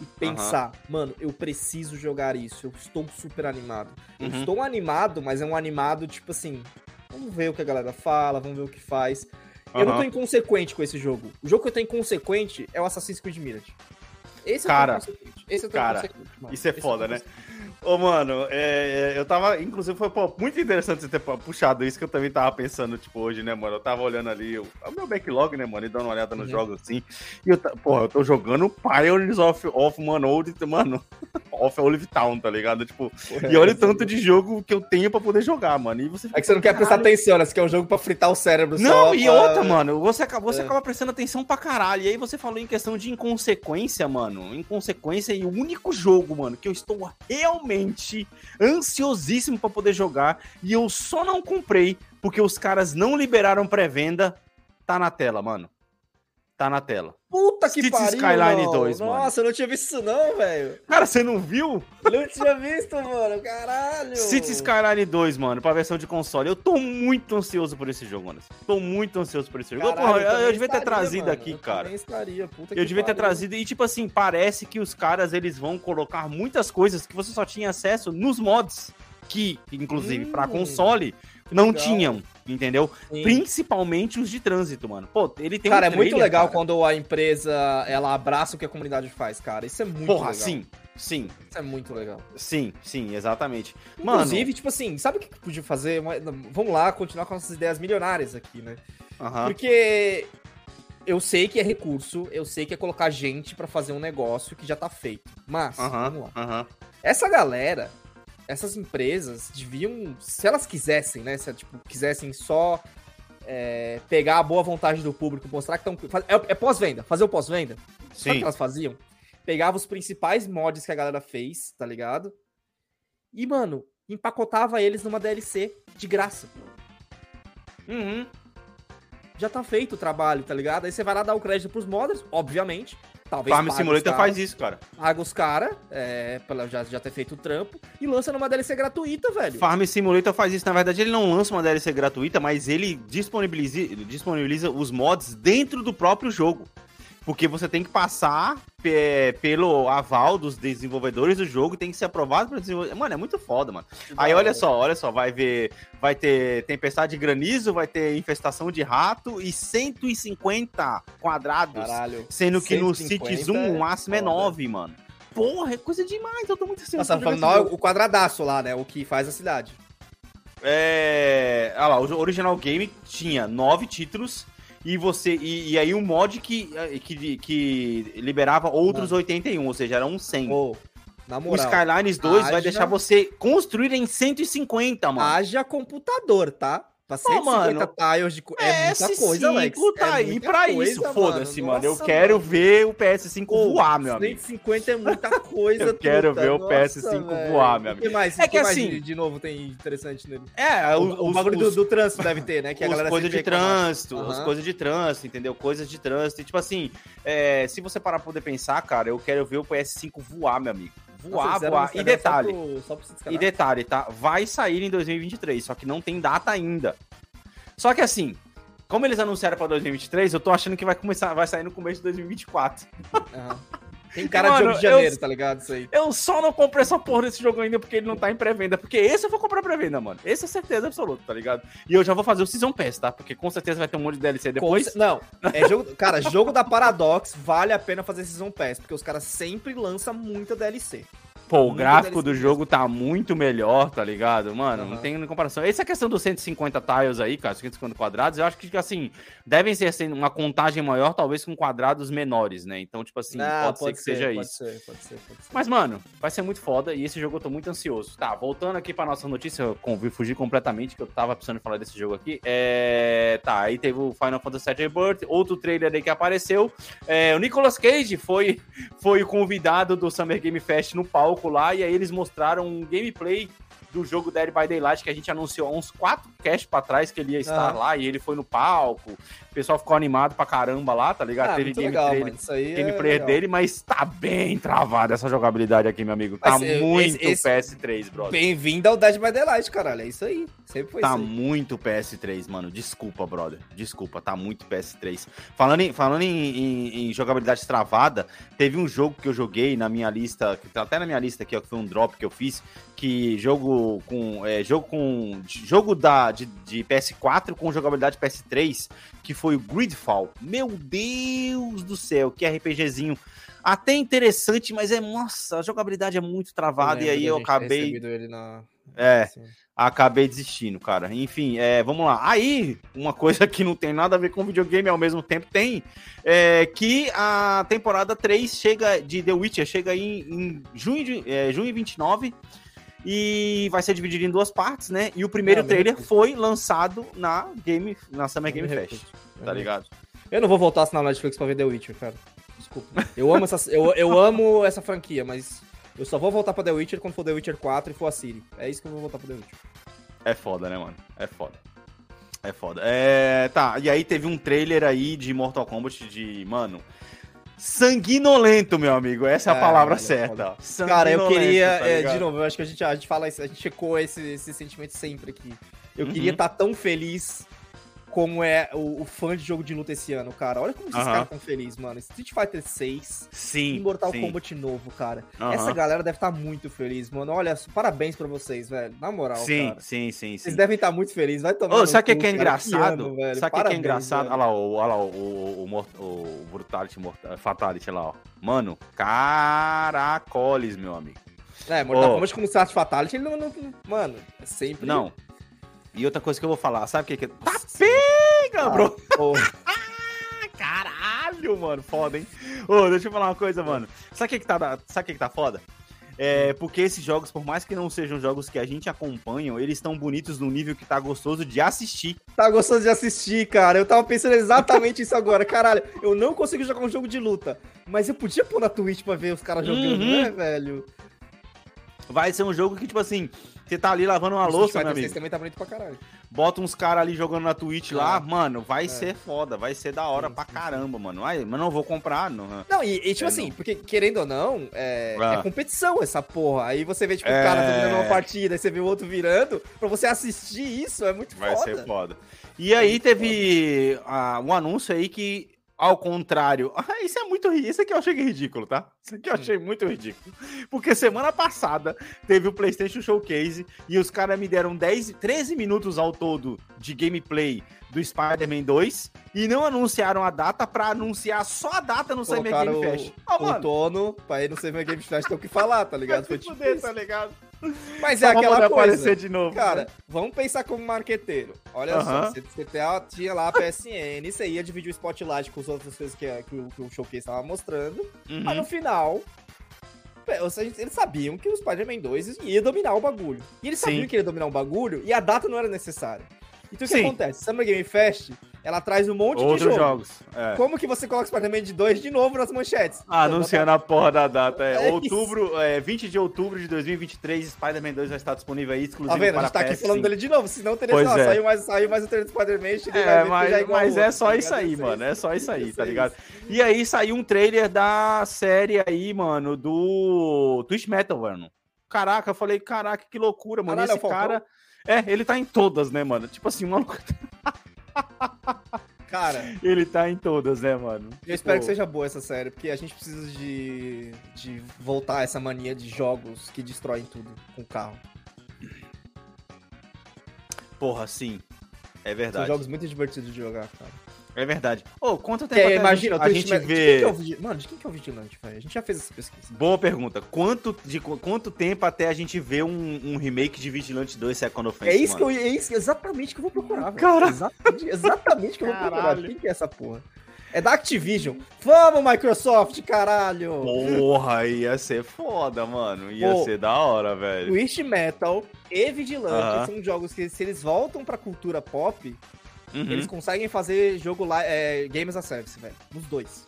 e pensar, mano, eu preciso jogar isso, eu estou super animado. Eu Uhum. estou animado, mas é um animado tipo assim, vamos ver o que a galera fala, vamos ver o que faz. Eu não tô inconsequente com esse jogo. O jogo que eu tô inconsequente é o Assassin's Creed Mirage. Esse eu Cara, tô inconsequente. Esse eu tô cara. Isso é Esse eu foda, tô né? Ô, mano, é, é, eu tava. Inclusive, foi pô, muito interessante você ter puxado isso que eu também tava pensando, tipo, hoje, né, mano? Eu tava olhando ali o, o meu backlog, né, mano? E dando uma olhada nos Uhum. jogos assim. E eu, porra, eu tô jogando Pioneers of, of Mano, Old, *laughs* mano, of Olive Town, tá ligado? Tipo, e olha o tanto de jogo que eu tenho pra poder jogar, mano. E você É que você não quer prestar atenção, né? Você quer um jogo pra fritar o cérebro Não, e pra- outra, mano, você, acaba, você É. acaba prestando atenção pra caralho. E aí você falou em questão de inconsequência, mano. Inconsequência e o único jogo, mano, que eu estou realmente ansiosíssimo pra poder jogar e eu só não comprei porque os caras não liberaram pré-venda, tá na tela, mano. Tá na tela. Puta que Cities pariu, Skyline não. 2, mano. Nossa, eu não tinha visto isso não, velho. Cara, você não viu? Não tinha visto, mano. Caralho. Cities Skyline 2, mano, pra versão de console. Eu tô muito ansioso por esse jogo, mano. Tô muito ansioso por esse jogo. Caralho, Porra, eu, eu devia ter estaria, trazido mano. aqui, Eu cara. estaria, puta Eu devia ter pariu. trazido. E, tipo assim, parece que os caras eles vão colocar muitas coisas que você só tinha acesso nos mods. Que, inclusive, pra Hum, console, não legal. tinham, entendeu? Sim. Principalmente os de trânsito, mano. Pô, ele tem Cara, um é muito trailer, legal cara. quando a empresa ela abraça o que a comunidade faz, cara. Isso é muito Porra, legal. sim, sim, Isso é muito legal. sim, sim, exatamente. Mano, Inclusive, tipo assim, sabe o que podia fazer? Vamos lá, continuar com nossas ideias milionárias aqui, né? aham. Porque eu sei que é recurso, eu sei que é colocar gente pra fazer um negócio que já tá feito. Mas, vamos lá. Essa galera, essas empresas deviam, se elas quisessem, né? Se tipo, quisessem só é, pegar a boa vontade do público, mostrar que estão. É, é pós-venda, fazer o pós-venda. Sabe o que elas faziam? Pegava os principais mods que a galera fez, tá ligado? E, mano, empacotava eles numa DLC de graça. Uhum. Já tá feito o trabalho, tá ligado? Aí você vai lá dar o crédito pros modders, obviamente. Talvez Farm Simulator faz isso, cara. Paga os caras, é, pela já, já ter feito o trampo, e lança numa DLC gratuita, velho. Farm Simulator faz isso. Na verdade, ele não lança uma DLC gratuita, mas ele disponibiliza, disponibiliza os mods dentro do próprio jogo. Porque você tem que passar pe- pelo aval dos desenvolvedores do jogo tem que ser aprovado pelo desenvolvedor. Mano, é muito foda, mano. Aí olha só, olha só, vai ver, vai ter tempestade de granizo, vai ter infestação de rato e 150 quadrados, Caralho. sendo que no 150 Cities 1 o máximo é foda. 9, mano. Porra, é coisa demais, eu tô muito ansioso. Nossa, pra falando não, o quadradaço lá, né? O que faz a cidade. É. Olha lá, o original game tinha nove títulos. E você. E, e aí um mod que, que, que liberava outros 81, ou seja, eram 100. Ô, na o moral, Skylines 2 vai haja- deixar você construir em 150, mano. haja computador, tá? Pra Pô, 150 mano, tiles de... co- É muita coisa, Alex. PS5 tá é aí pra coisa, isso, foda-se, mano. Eu Nossa, quero mano. ver o PS5 Pô, voar, meu amigo. 150 é muita coisa, *laughs* Eu quero truta. ver o Nossa, PS5 velho. voar, meu O que mais, É o que que mais assim- de, de novo tem interessante nele? É, O, os, o bagulho do, do trânsito deve ter, né? Que a galera coisas de trânsito, as Aham. coisas de trânsito, entendeu? Coisas de trânsito. E, tipo assim, é, se você parar pra poder pensar, cara, eu quero ver o PS5 voar, meu amigo. Nossa, Voar, deram voar. E detalhe, Só pro, só pro e detalhe, tá? Vai sair em 2023, só que não tem data ainda. Só que assim, como eles anunciaram pra 2023, eu tô achando que vai começar, vai sair no começo de 2024. Aham. Tem cara Mano, de jogo de eu- janeiro, tá ligado? Isso aí. Eu só não comprei essa porra desse jogo ainda porque ele não tá em pré-venda. Porque esse eu vou comprar pré-venda, mano. Esse é certeza absoluta, tá ligado? E eu já vou fazer o Season Pass, tá? Porque com certeza vai ter um monte de DLC depois. Com Não, é jogo. Cara, jogo da Paradox vale a pena fazer Season Pass, porque os caras sempre lançam muita DLC. Pô, o gráfico do jogo tá muito melhor, tá ligado? Mano, não Aham. tem comparação. Essa questão dos 150 tiles aí, cara, 150 quadrados, eu acho que, assim, devem ser assim, uma contagem maior, talvez com quadrados menores, né? Então, tipo assim, Ah, pode, ser que seja pode isso. Ser, pode ser, pode ser. Mas, mano, vai ser muito foda e esse jogo eu tô muito ansioso. Tá, voltando aqui pra nossa notícia, eu fugir completamente, que eu tava precisando falar desse jogo aqui. É... Tá, aí teve o Final Fantasy VII Rebirth, outro trailer aí que apareceu. É, o Nicolas Cage foi, foi o convidado do Summer Game Fest no palco lá, e aí eles mostraram um gameplay do jogo Dead by Daylight que a gente anunciou há uns quatro casts pra trás que ele ia estar Aham. lá e ele foi no palco. O pessoal ficou animado pra caramba lá, tá ligado? Ah, Teve muito legal, gameplay, é gameplay dele, mas tá bem travada essa jogabilidade aqui, meu amigo. Tá Mas, é, muito esse- esse- PS3, brother. Bem-vindo ao Dead by Daylight, caralho. É isso aí. Sempre foi Tá isso. aí. muito PS3, mano. Desculpa, brother. Desculpa, tá muito PS3. Falando em, falando em, em- em jogabilidade travada, teve um jogo que eu joguei na minha lista, que tá até na minha lista aqui, ó, que foi um drop que eu fiz, que jogo com. É, jogo com. Jogo da, de, de PS4 com jogabilidade PS3, que foi o Gridfall. Meu Deus do céu, que RPGzinho. Até interessante, mas é. Nossa, a jogabilidade é muito travada, e aí eu acabei. ele na... É, assim. acabei desistindo, cara. Enfim, é, vamos lá. Aí, uma coisa que não tem nada a ver com videogame ao mesmo tempo tem, é que a temporada 3 chega de The Witcher, chega aí em, em junho, de, é, junho 29 e vai ser dividido em duas partes, né? E o primeiro me trailer foi lançado na Game, na Summer Game recuso. Fest, Eu tá me ligado? Eu não vou voltar a assinar na Netflix pra ver The Witcher, cara. Desculpa. *laughs* Eu amo essa, eu, eu amo essa franquia, mas eu só vou voltar pra The Witcher quando for The Witcher 4 e for a Siri. É isso que eu vou voltar pra The Witcher. É foda, né, mano? É foda. É foda. É, tá, e aí teve um trailer aí de Mortal Kombat de, mano, sanguinolento, meu amigo. Essa é a É, palavra olha, certa. Cara, eu queria, tá é, de novo, eu acho que a gente, a gente fala isso, a gente ecoa esse, esse sentimento sempre aqui. Eu Uhum. queria estar tão feliz como é o, o fã de jogo de luta esse ano, cara. Olha como esses Aham. caras estão felizes, mano. Street Fighter 6 Sim. e Mortal sim. Kombat novo, cara. Aham. Essa galera deve estar muito feliz, mano. Olha, parabéns pra vocês, velho. Na moral, Sim, cara. sim, sim, sim. Vocês devem estar muito felizes. Vai tomar Ô, sabe o que, cu, que é engraçado? ano, velho. sabe o que, que é engraçado? velho. Olha lá, o, olha lá, o, o, o, o Brutality, Fatality lá, ó. Mano, caracoles, meu amigo. É, Mortal Ô. Kombat como Start Fatality, ele não, não- Mano, é sempre... Não. E outra coisa que eu vou falar, sabe o que é? Tá pega, bro! Pô, *laughs* Caralho, mano, foda, hein? Ô, deixa eu falar uma coisa, mano. Sabe o que que tá, sabe o que que tá foda? É porque esses jogos, por mais que não sejam jogos que a gente acompanha, eles estão bonitos no nível que tá gostoso de assistir. tá gostoso de assistir, cara. Eu tava pensando exatamente isso agora. Caralho, eu não consigo jogar um jogo de luta. Mas eu podia pôr na Twitch pra ver os caras jogando, Uhum. né, velho? Vai ser um jogo que, tipo assim, você tá ali lavando uma louça, Street meu Fighter 6 amigo. também tá bonito pra caralho. Bota uns caras ali jogando na Twitch lá, É. mano, vai É. ser foda, vai ser da hora Sim, pra sim, caramba, mano. Ai, mas não vou comprar, não. Não, e, e, tipo É, assim, não. porque querendo ou não, é, Ah. é competição essa porra. Aí você vê, tipo, É. o cara tá virando uma partida, aí você vê o outro virando. Pra você assistir isso, é muito Vai foda. ser foda. E aí muito teve um anúncio aí que, ao contrário. Ah, *laughs* isso é muito ridículo. Isso aqui eu achei ridículo, tá? Isso aqui eu Hum. achei muito ridículo. Porque semana passada teve o PlayStation Showcase e os caras me deram 10, 13 minutos ao todo de gameplay do Spider-Man 2 e não anunciaram a data pra anunciar só a data no Colocaram Game Fest. Ah, o mano, tono pra ir no Summer Game Fest ter o que falar, tá ligado? Foi tipo tá ligado? Mas é aquela coisa. aparecer de novo. Cara, né? vamos pensar como marqueteiro. Olha Aham. só, você, você tinha lá a PSN, você ia dividir o spotlight com as outras coisas que, a- que o, que o showcase tava mostrando, Uhum. mas no final, seja, eles sabiam que o Spider-Man 2 ia dominar o bagulho. E eles Sim. sabiam que ia dominar o bagulho e a data não era necessária. Então o que Sim. acontece? Summer Game Fest, ela traz um monte de Outros jogo. jogos. É. Como que você coloca o Spider-Man de 2 de novo nas manchetes? Ah, Anunciando a porra da data. É, É outubro, é, 20 de outubro de 2023, Spider-Man 2 vai estar disponível aí, exclusivo Tá vendo? A para gente tá aqui PS5. falando dele de novo, senão teria, Pois é. saiu mais, saiu mais o trailer do Spider-Man, É, ver mas, igual mas ao é outro, só tá isso aí, Isso mano. É só isso aí, tá ligado? E aí saiu um trailer da série aí, mano, do Twitch Metal, mano. Caraca, eu falei, caraca, que loucura, mano. Caralho, é Esse o Falcão? É, ele tá em todas, né, mano? Tipo assim, o maluco. Cara, Ele tá em todas, né, mano? eu espero que Tipo, seja boa essa série, porque a gente precisa de, de voltar a essa mania de jogos que destroem tudo com carro. Porra, sim. É São verdade. jogos muito divertidos de jogar, cara. É verdade. Ô, quanto tempo até imagina, a o gente, a gente de quem vê... que é o Mano, de quem que é o vigilante, velho? A gente já fez essa pesquisa. Boa pergunta. Quanto, de, qu- quanto tempo até a gente vê um, um remake de Vigilante 2 Second Offense, É isso que mano? eu, é isso exatamente que eu vou procurar, velho. Cara. Exatamente, exatamente que eu vou procurar. Caralho. Quem que é essa porra? É da Activision. Vamos, Microsoft, caralho! Porra, ia ser foda, mano. Ia Pô. ser da hora, velho. Twist Metal e Vigilante Aham. são jogos que, se eles voltam pra cultura pop, Uhum. eles conseguem fazer jogo lá, é, Games a Service, velho. Nos dois.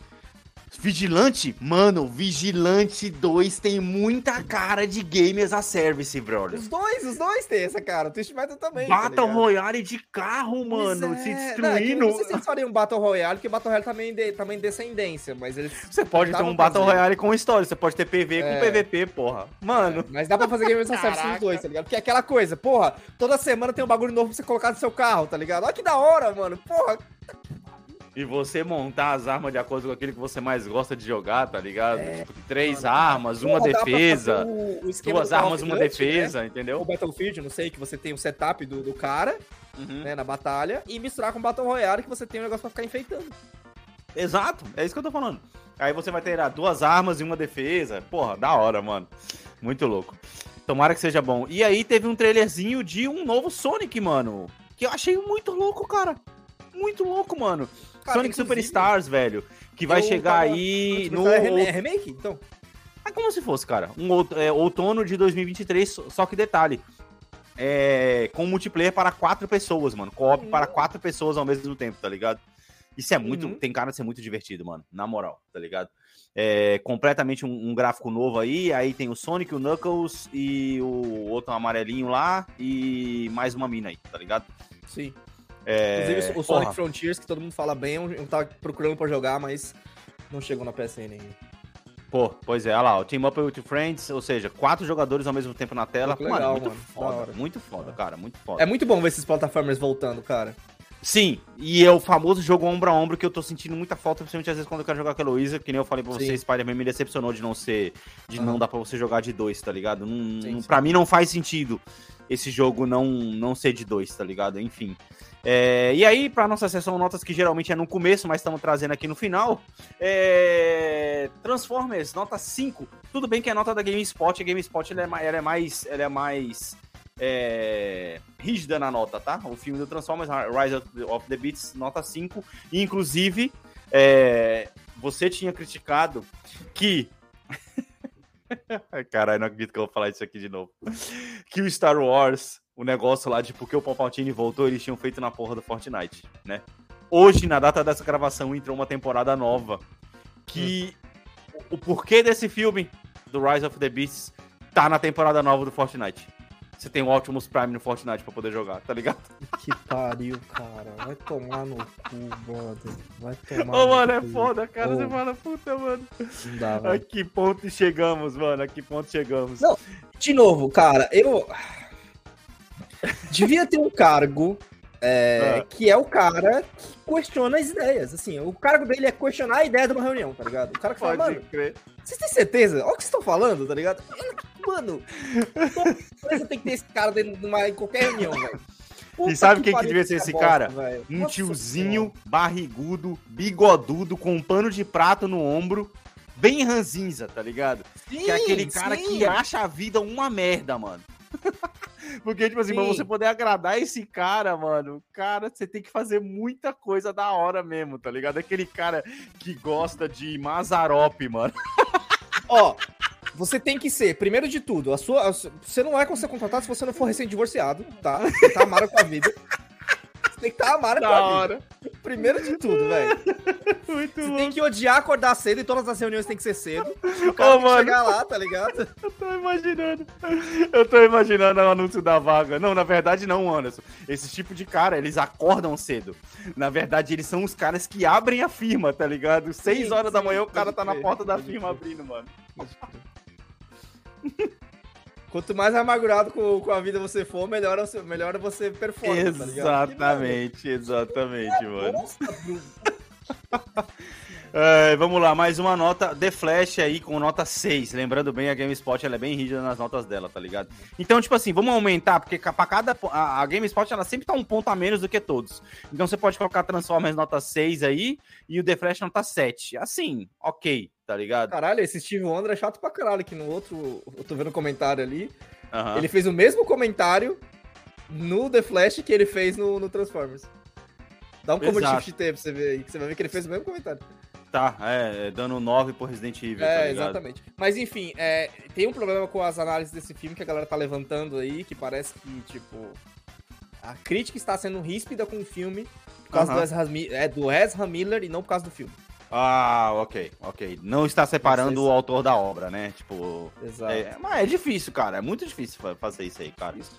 Vigilante? Mano, Vigilante 2 tem muita cara de Game as a Service, brother. Os dois, os dois tem essa cara. O Twist Metal também. tá Battle ligado? Royale de carro, mano, é. se Não, é destruindo. Não, sei se eles fariam um Battle Royale, porque Battle Royale também, de, também descendência, mas eles. Você pode ter um Battle fazer. Royale com história, você pode ter PV com É. PVP, porra. Mano, Mas dá pra fazer Game as a Service nos dois, tá ligado? Porque é aquela coisa, porra, toda semana tem um bagulho novo pra você colocar no seu carro, tá ligado? Olha que da hora, mano. Porra, e você montar as armas de acordo com aquilo que você mais gosta de jogar, tá ligado? Tipo, três armas, uma pra defesa, o- o duas armas, uma defesa, Né? entendeu? O Battlefield, não sei, que você tem o setup do, do cara, Uhum. né, na batalha, e misturar com Battle Royale, que você tem um negócio pra ficar enfeitando. Exato, é isso que eu tô falando. Aí você vai ter ah, duas armas e uma defesa. Porra, da hora, mano. Muito louco. Tomara que seja bom. E aí teve um trailerzinho de um novo Sonic, mano. Que eu achei muito louco, cara. Muito louco, mano. Cara, Sonic Superstars, velho. Que vai chegar tava- aí no. é é remake? Então. É como se fosse, cara. Um é, outono de 2023, só- que detalhe. É, com multiplayer para quatro pessoas, mano. Co-op para quatro pessoas ao mesmo tempo, tá ligado? Isso é muito. Uhum. Tem cara de ser muito divertido, mano. Na moral, tá ligado? É completamente um, um gráfico novo aí. Aí tem o Sonic, o Knuckles e o outro amarelinho lá. E mais uma mina aí, tá ligado? Sim. É, Inclusive, o Sonic porra, Frontiers, que todo mundo fala bem, eu tava procurando pra jogar, mas não chegou na PSN ainda. Pô, pois é, olha lá, o Team Up with Friends, ou seja, quatro jogadores ao mesmo tempo na tela. Mano, legal, muito mano, da foda, muito foda, cara, muito foda. É muito bom ver esses plataformers voltando, cara. Sim, e é o famoso jogo ombro a ombro que eu tô sentindo muita falta, principalmente às vezes quando eu quero jogar com a Heloísa, que nem eu falei pra Sim. você, Spider-Man me decepcionou de não ser, de Aham. não dar pra você jogar de dois, tá ligado? Não, Sim, sim. pra mim não faz sentido esse jogo não, não ser de dois, tá ligado? Enfim. É, e aí, pra nossa sessão notas, que geralmente é no começo, mas estamos trazendo aqui no final, é... Transformers, nota 5. Tudo bem que é nota da GameSpot, a GameSpot ela é, ma- ela é mais... Ela é mais é, rígida na nota, tá? O filme do Transformers, Rise of the, Beats, nota 5. E, inclusive, é, você tinha criticado que... *laughs* Caralho, não acredito que eu vou falar isso aqui de novo. Que o Star Wars, o negócio lá de porque o Palpatine voltou, eles tinham feito na porra do Fortnite, né? Hoje, na data dessa gravação, entrou uma temporada nova. Que o porquê desse filme, do Rise of the Beasts, tá na temporada nova do Fortnite. Você tem o Optimus Prime no Fortnite pra poder jogar, tá ligado? Que pariu, cara. Vai tomar no cu, brother. Vai tomar Ô, no mano, é cu. foda, cara. Ô. Você fala, puta, mano. Não dá, A velho. que ponto chegamos, mano? A que ponto chegamos? Não. De novo, cara, eu. Devia ter um cargo é, Ah. que é o cara que questiona as ideias. Assim, o cargo dele é questionar a ideia de uma reunião, tá ligado? O cara que fala, Pode mano, crer. vocês têm certeza? Olha o que vocês estão falando, tá ligado? Mano, toda empresa tem que ter esse cara dentro de uma, em qualquer reunião, velho. Puta E sabe quem que devia ser esse bosta, cara? Um Nossa tiozinho barrigudo, bigodudo, com um pano de prato no ombro, bem ranzinza, tá ligado? Senhora. que é aquele Sim, cara sim. que acha a vida uma merda, mano. *laughs* Porque, tipo assim, pra Sim. você poder agradar esse cara, mano, cara, você tem que fazer muita coisa da hora mesmo, tá ligado? Aquele cara que gosta de Mazarop, mano. *laughs* Ó, você tem que ser, primeiro de tudo, a sua, a você não é com ser contratado se você não for recém-divorciado, tá? Você tá amado com a vida. Tem que estar amado com a vida. Primeiro de tudo, velho. *laughs* Muito Você louco. tem que odiar acordar cedo e todas as reuniões tem que ser cedo. O cara Ô, tem que mano. chegar lá, tá ligado? *laughs* Eu tô imaginando. Eu tô imaginando o anúncio da vaga. Não, na verdade não, Anderson. Esse tipo de cara, eles acordam cedo. Na verdade, eles são os caras que abrem a firma, tá ligado? Seis Sim, horas da sim, manhã o cara tá na porta da firma abrindo, mano. *laughs* Quanto mais amargurado com, com a vida você for, melhor, melhor você performa, tá ligado? exatamente, exatamente, mano. *laughs* É, vamos lá, mais uma nota The Flash aí com nota 6. Lembrando bem, a GameSpot ela é bem rígida nas notas dela, tá ligado? Então, tipo assim, vamos aumentar, porque pra cada. A, a GameSpot ela sempre tá um ponto a menos do que todos. Então você pode colocar Transformers nota 6 aí e o The Flash nota 7. Assim, ok, tá ligado? Caralho, esse Steve Wonder é chato pra caralho, que no outro, eu tô vendo o comentário ali, ele fez o mesmo comentário no The Flash que ele fez no, no Transformers. Dá um comando Exato. shift T pra você ver aí, que você vai ver que ele fez o mesmo comentário. Tá, é, é, dando 9 por Resident Evil, tá É, ligado? exatamente. Mas enfim, é, tem um problema com as análises desse filme que a galera tá levantando aí, que parece que, tipo, a crítica está sendo ríspida com o filme por causa do, Ezra, é, do Ezra Miller e não por causa do filme. Ah, ok, ok. Não está separando o autor da obra, né? Tipo. Exato. É, mas é difícil, cara. É muito difícil fa- fazer isso aí, cara. Isso,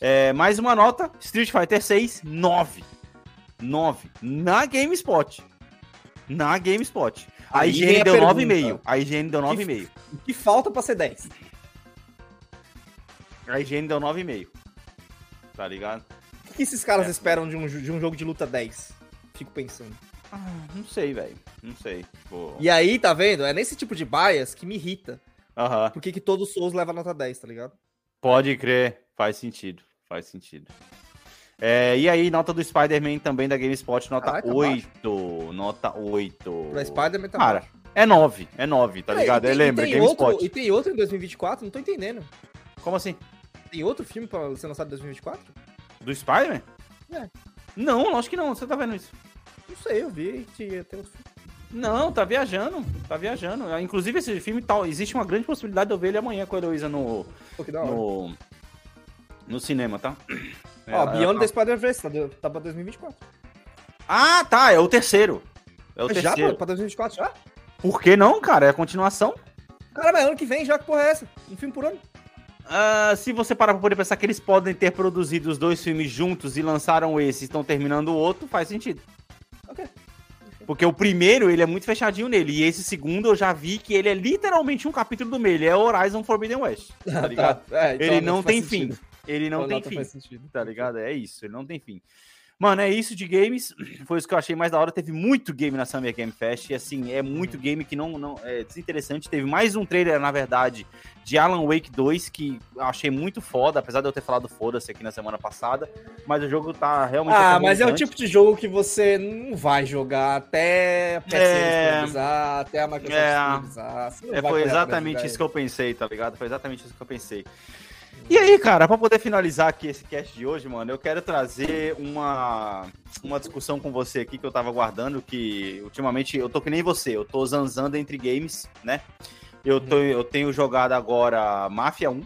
é. É, mais uma nota: Street Fighter 6, 9. 9. Na GameSpot. Na GameSpot. A Aí IGN deu pergunta. 9,5. A IGN deu 9,5. O que falta pra ser 10? A IGN deu 9,5. Tá ligado? O que esses caras É. esperam de um, de um jogo de luta 10? Fico pensando. Ah, não sei, velho. Não sei. Tipo. E aí, tá vendo? É nesse tipo de bias que me irrita. Aham. Por que todo Souls leva nota 10, tá ligado? Pode crer. Faz sentido. Faz sentido. É, e aí, nota do Spider-Man também da GameSpot, nota Caralho, tá 8. Nota 8. Pra Spider-Man tá Cara, baixo. é 9. É 9, tá Peraí, ligado? e É, tem- lembra, e tem GameSpot. outro, E tem outro em 2024? Não tô entendendo. Como assim? Tem outro filme pra ser lançado em 2024? Do Spider-Man? É. Não, lógico que não. Você tá vendo isso? Não sei, eu vi que ia ter outro filme. Não, tá viajando. Tá viajando. Inclusive, esse filme tal. Existe uma grande possibilidade de eu ver ele amanhã com a Heloísa no, Pô, que da hora. no, no cinema, tá? Ó, Ela- Beyond ela- the Spider-Verse tá, de- tá pra 2024. Ah, tá. É o terceiro. É o já, terceiro. pô, pra 2024 já? Por que não, cara? É a continuação. Cara, mas ano que vem já, que porra é essa? Um filme por ano? Ah, se você parar pra poder pensar que eles podem ter produzido os dois filmes juntos e lançaram esse e estão terminando o outro, faz sentido. Ok. Porque o primeiro, ele é muito fechadinho nele. E esse segundo, eu já vi que ele é literalmente um capítulo do meio. Ele é Horizon Forbidden West. Tá *laughs* ligado? É, então ele não nota tem faz fim. Ele não tem fim. faz sentido. Tá ligado? É isso, ele não tem fim. Mano, é isso de games. *clears throat* Foi isso que eu achei mais da hora. Teve muito game na Summer Game Fest. E assim, é muito game que não, não é desinteressante. Teve mais um trailer, na verdade, de Alan Wake 2, que eu achei muito foda, apesar de eu ter falado foda-se aqui na semana passada. Mas o jogo tá realmente. Ah, mas é o tipo de jogo que você não vai jogar até a PC É. disponibilizar, até a Microsoft É. disponibilizar. É, foi exatamente isso que eu pensei, tá ligado? Foi exatamente isso que eu pensei. E aí, cara, pra poder finalizar aqui esse cast de hoje, mano, eu quero trazer uma, uma discussão com você aqui que eu tava guardando, que ultimamente eu tô que nem você, eu tô zanzando entre games, né? Eu, tô, eu tenho jogado agora Mafia 1,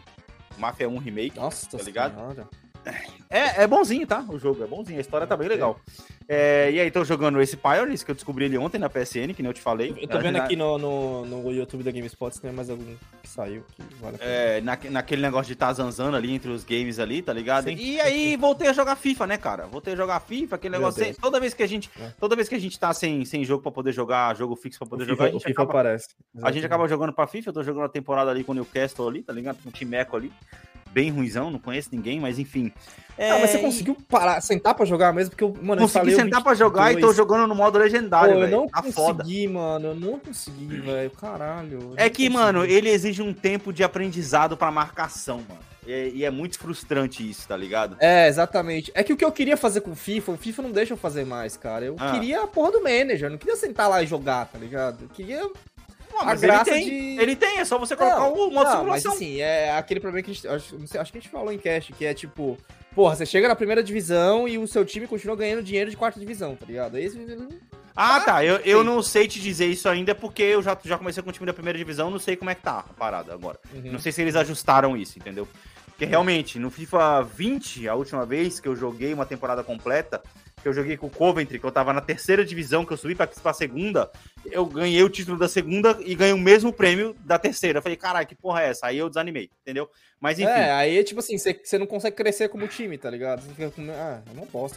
Mafia 1 Remake. Nossa, Tá ligado? senhora. *laughs* É, é bonzinho, tá? O jogo é bonzinho, a história tá bem legal. É, e aí, tô jogando esse Pioneers, que eu descobri ele ontem na PSN, que nem eu te falei. Eu tô vendo aqui no, no, no YouTube da GameSpot se tem mais algum que saiu que vale a. É, na, naquele negócio de estar zanzando ali entre os games ali, tá ligado? Sim, e aí voltei a jogar FIFA, né, cara? Voltei a jogar FIFA, aquele Meu negócio. Sem- toda vez que a gente, É. toda vez que a gente tá sem, sem jogo pra poder jogar, jogo fixo pra O poder FIFA, jogar, a o gente, FIFA acaba, aparece. a gente acaba jogando pra FIFA. Eu tô jogando a temporada ali com o Newcastle ali, tá ligado? Com o Timeco ali. Bem ruizão, não conheço ninguém, mas enfim. É, Ah, mas você e conseguiu parar, sentar pra jogar mesmo? Porque eu, mano, eu Consegui o sentar pra jogar e tô 22. jogando no modo legendário, eu velho. não Tá foda. consegui, mano. Eu não consegui, velho. Caralho. eu É que, consegui. mano, ele exige um tempo de aprendizado pra marcação, mano. E, e é muito frustrante isso, tá ligado? É, exatamente. É que o que eu queria fazer com o FIFA, o FIFA não deixa eu fazer mais, cara. Eu Ah. queria a porra do manager, eu não queria sentar lá e jogar, tá ligado? Eu queria. Não, a mas ele graça tem, de- ele tem, é só você colocar o modo não, mas simulação. assim, é aquele problema que a gente. Acho, não sei, acho que a gente falou em cast, que é tipo, porra, você chega na primeira divisão e o seu time continua ganhando dinheiro de quarta divisão, tá ligado? Aí esse- Ah, tá. Eu, eu não sei te dizer isso ainda porque eu já, já comecei com o time da primeira divisão, não sei como é que tá a parada agora. Uhum. Não sei se eles ajustaram isso, entendeu? Porque realmente, no FIFA 20, a última vez que eu joguei uma temporada completa, que eu joguei com o Coventry, que eu tava na terceira divisão, que eu subi pra, pra segunda, eu ganhei o título da segunda e ganhei o mesmo prêmio da terceira. Eu falei, caralho, que porra é essa? Aí eu desanimei, entendeu? Mas enfim. É, aí tipo assim, você, não consegue crescer como time, tá ligado? Você fica com. Ah, eu não posso.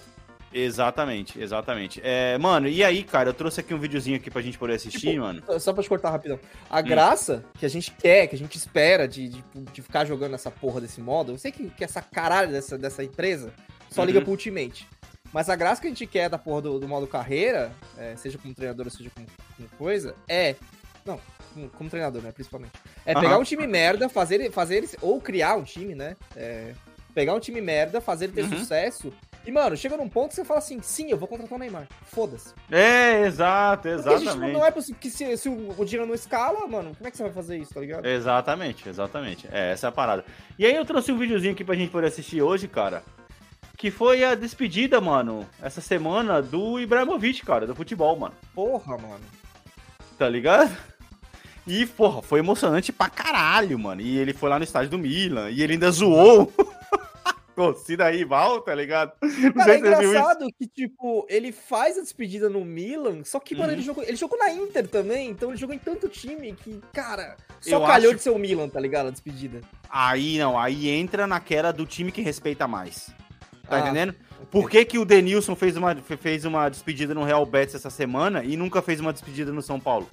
Exatamente, exatamente. É, mano, e aí, cara, eu trouxe aqui um videozinho aqui pra gente poder assistir, Tipo, mano. Só- pra te cortar rapidão. A Hum. graça que a gente quer, que a gente espera de, de, de ficar jogando essa porra desse modo, eu sei que, que essa caralho dessa, dessa empresa só liga Uhum. pro Ultimate. Mas a graça que a gente quer da porra do, do modo carreira, é, seja como treinador seja como, como coisa, é. Não, como, como treinador, né? Principalmente. É pegar Aham. um time merda, fazer, ele- fazer ele. Ou criar um time, né? É, pegar um time merda, fazer ele ter Uhum. sucesso. E, mano, chega num ponto que você fala assim: sim, eu vou contratar o Neymar. Foda-se. É, exato, Porque a gente não, exatamente. não é possível que se, se o, o dinheiro não escala, mano, como é que você vai fazer isso, tá ligado? Exatamente, exatamente. É, essa é a parada. E aí eu trouxe um videozinho aqui pra gente poder assistir hoje, cara. Que foi a despedida, mano, essa semana do Ibrahimovic, cara, do futebol, mano. Porra, mano. Tá ligado? E, porra, foi emocionante pra caralho, mano. E ele foi lá no estádio do Milan. E ele ainda zoou. *laughs* torcida rival, tá ligado? Não Cara, é engraçado que, tipo, ele faz a despedida no Milan, só que, mano, Uhum. ele, jogou, ele jogou na Inter também, então ele jogou em tanto time que, cara, só Eu calhou acho- de ser o Milan, tá ligado? A despedida. Aí não, aí entra naquela do time que respeita mais. Tá Ah, entendendo? Por que, que o Denilson fez uma, fe- fez uma despedida no Real Betis essa semana e nunca fez uma despedida no São Paulo?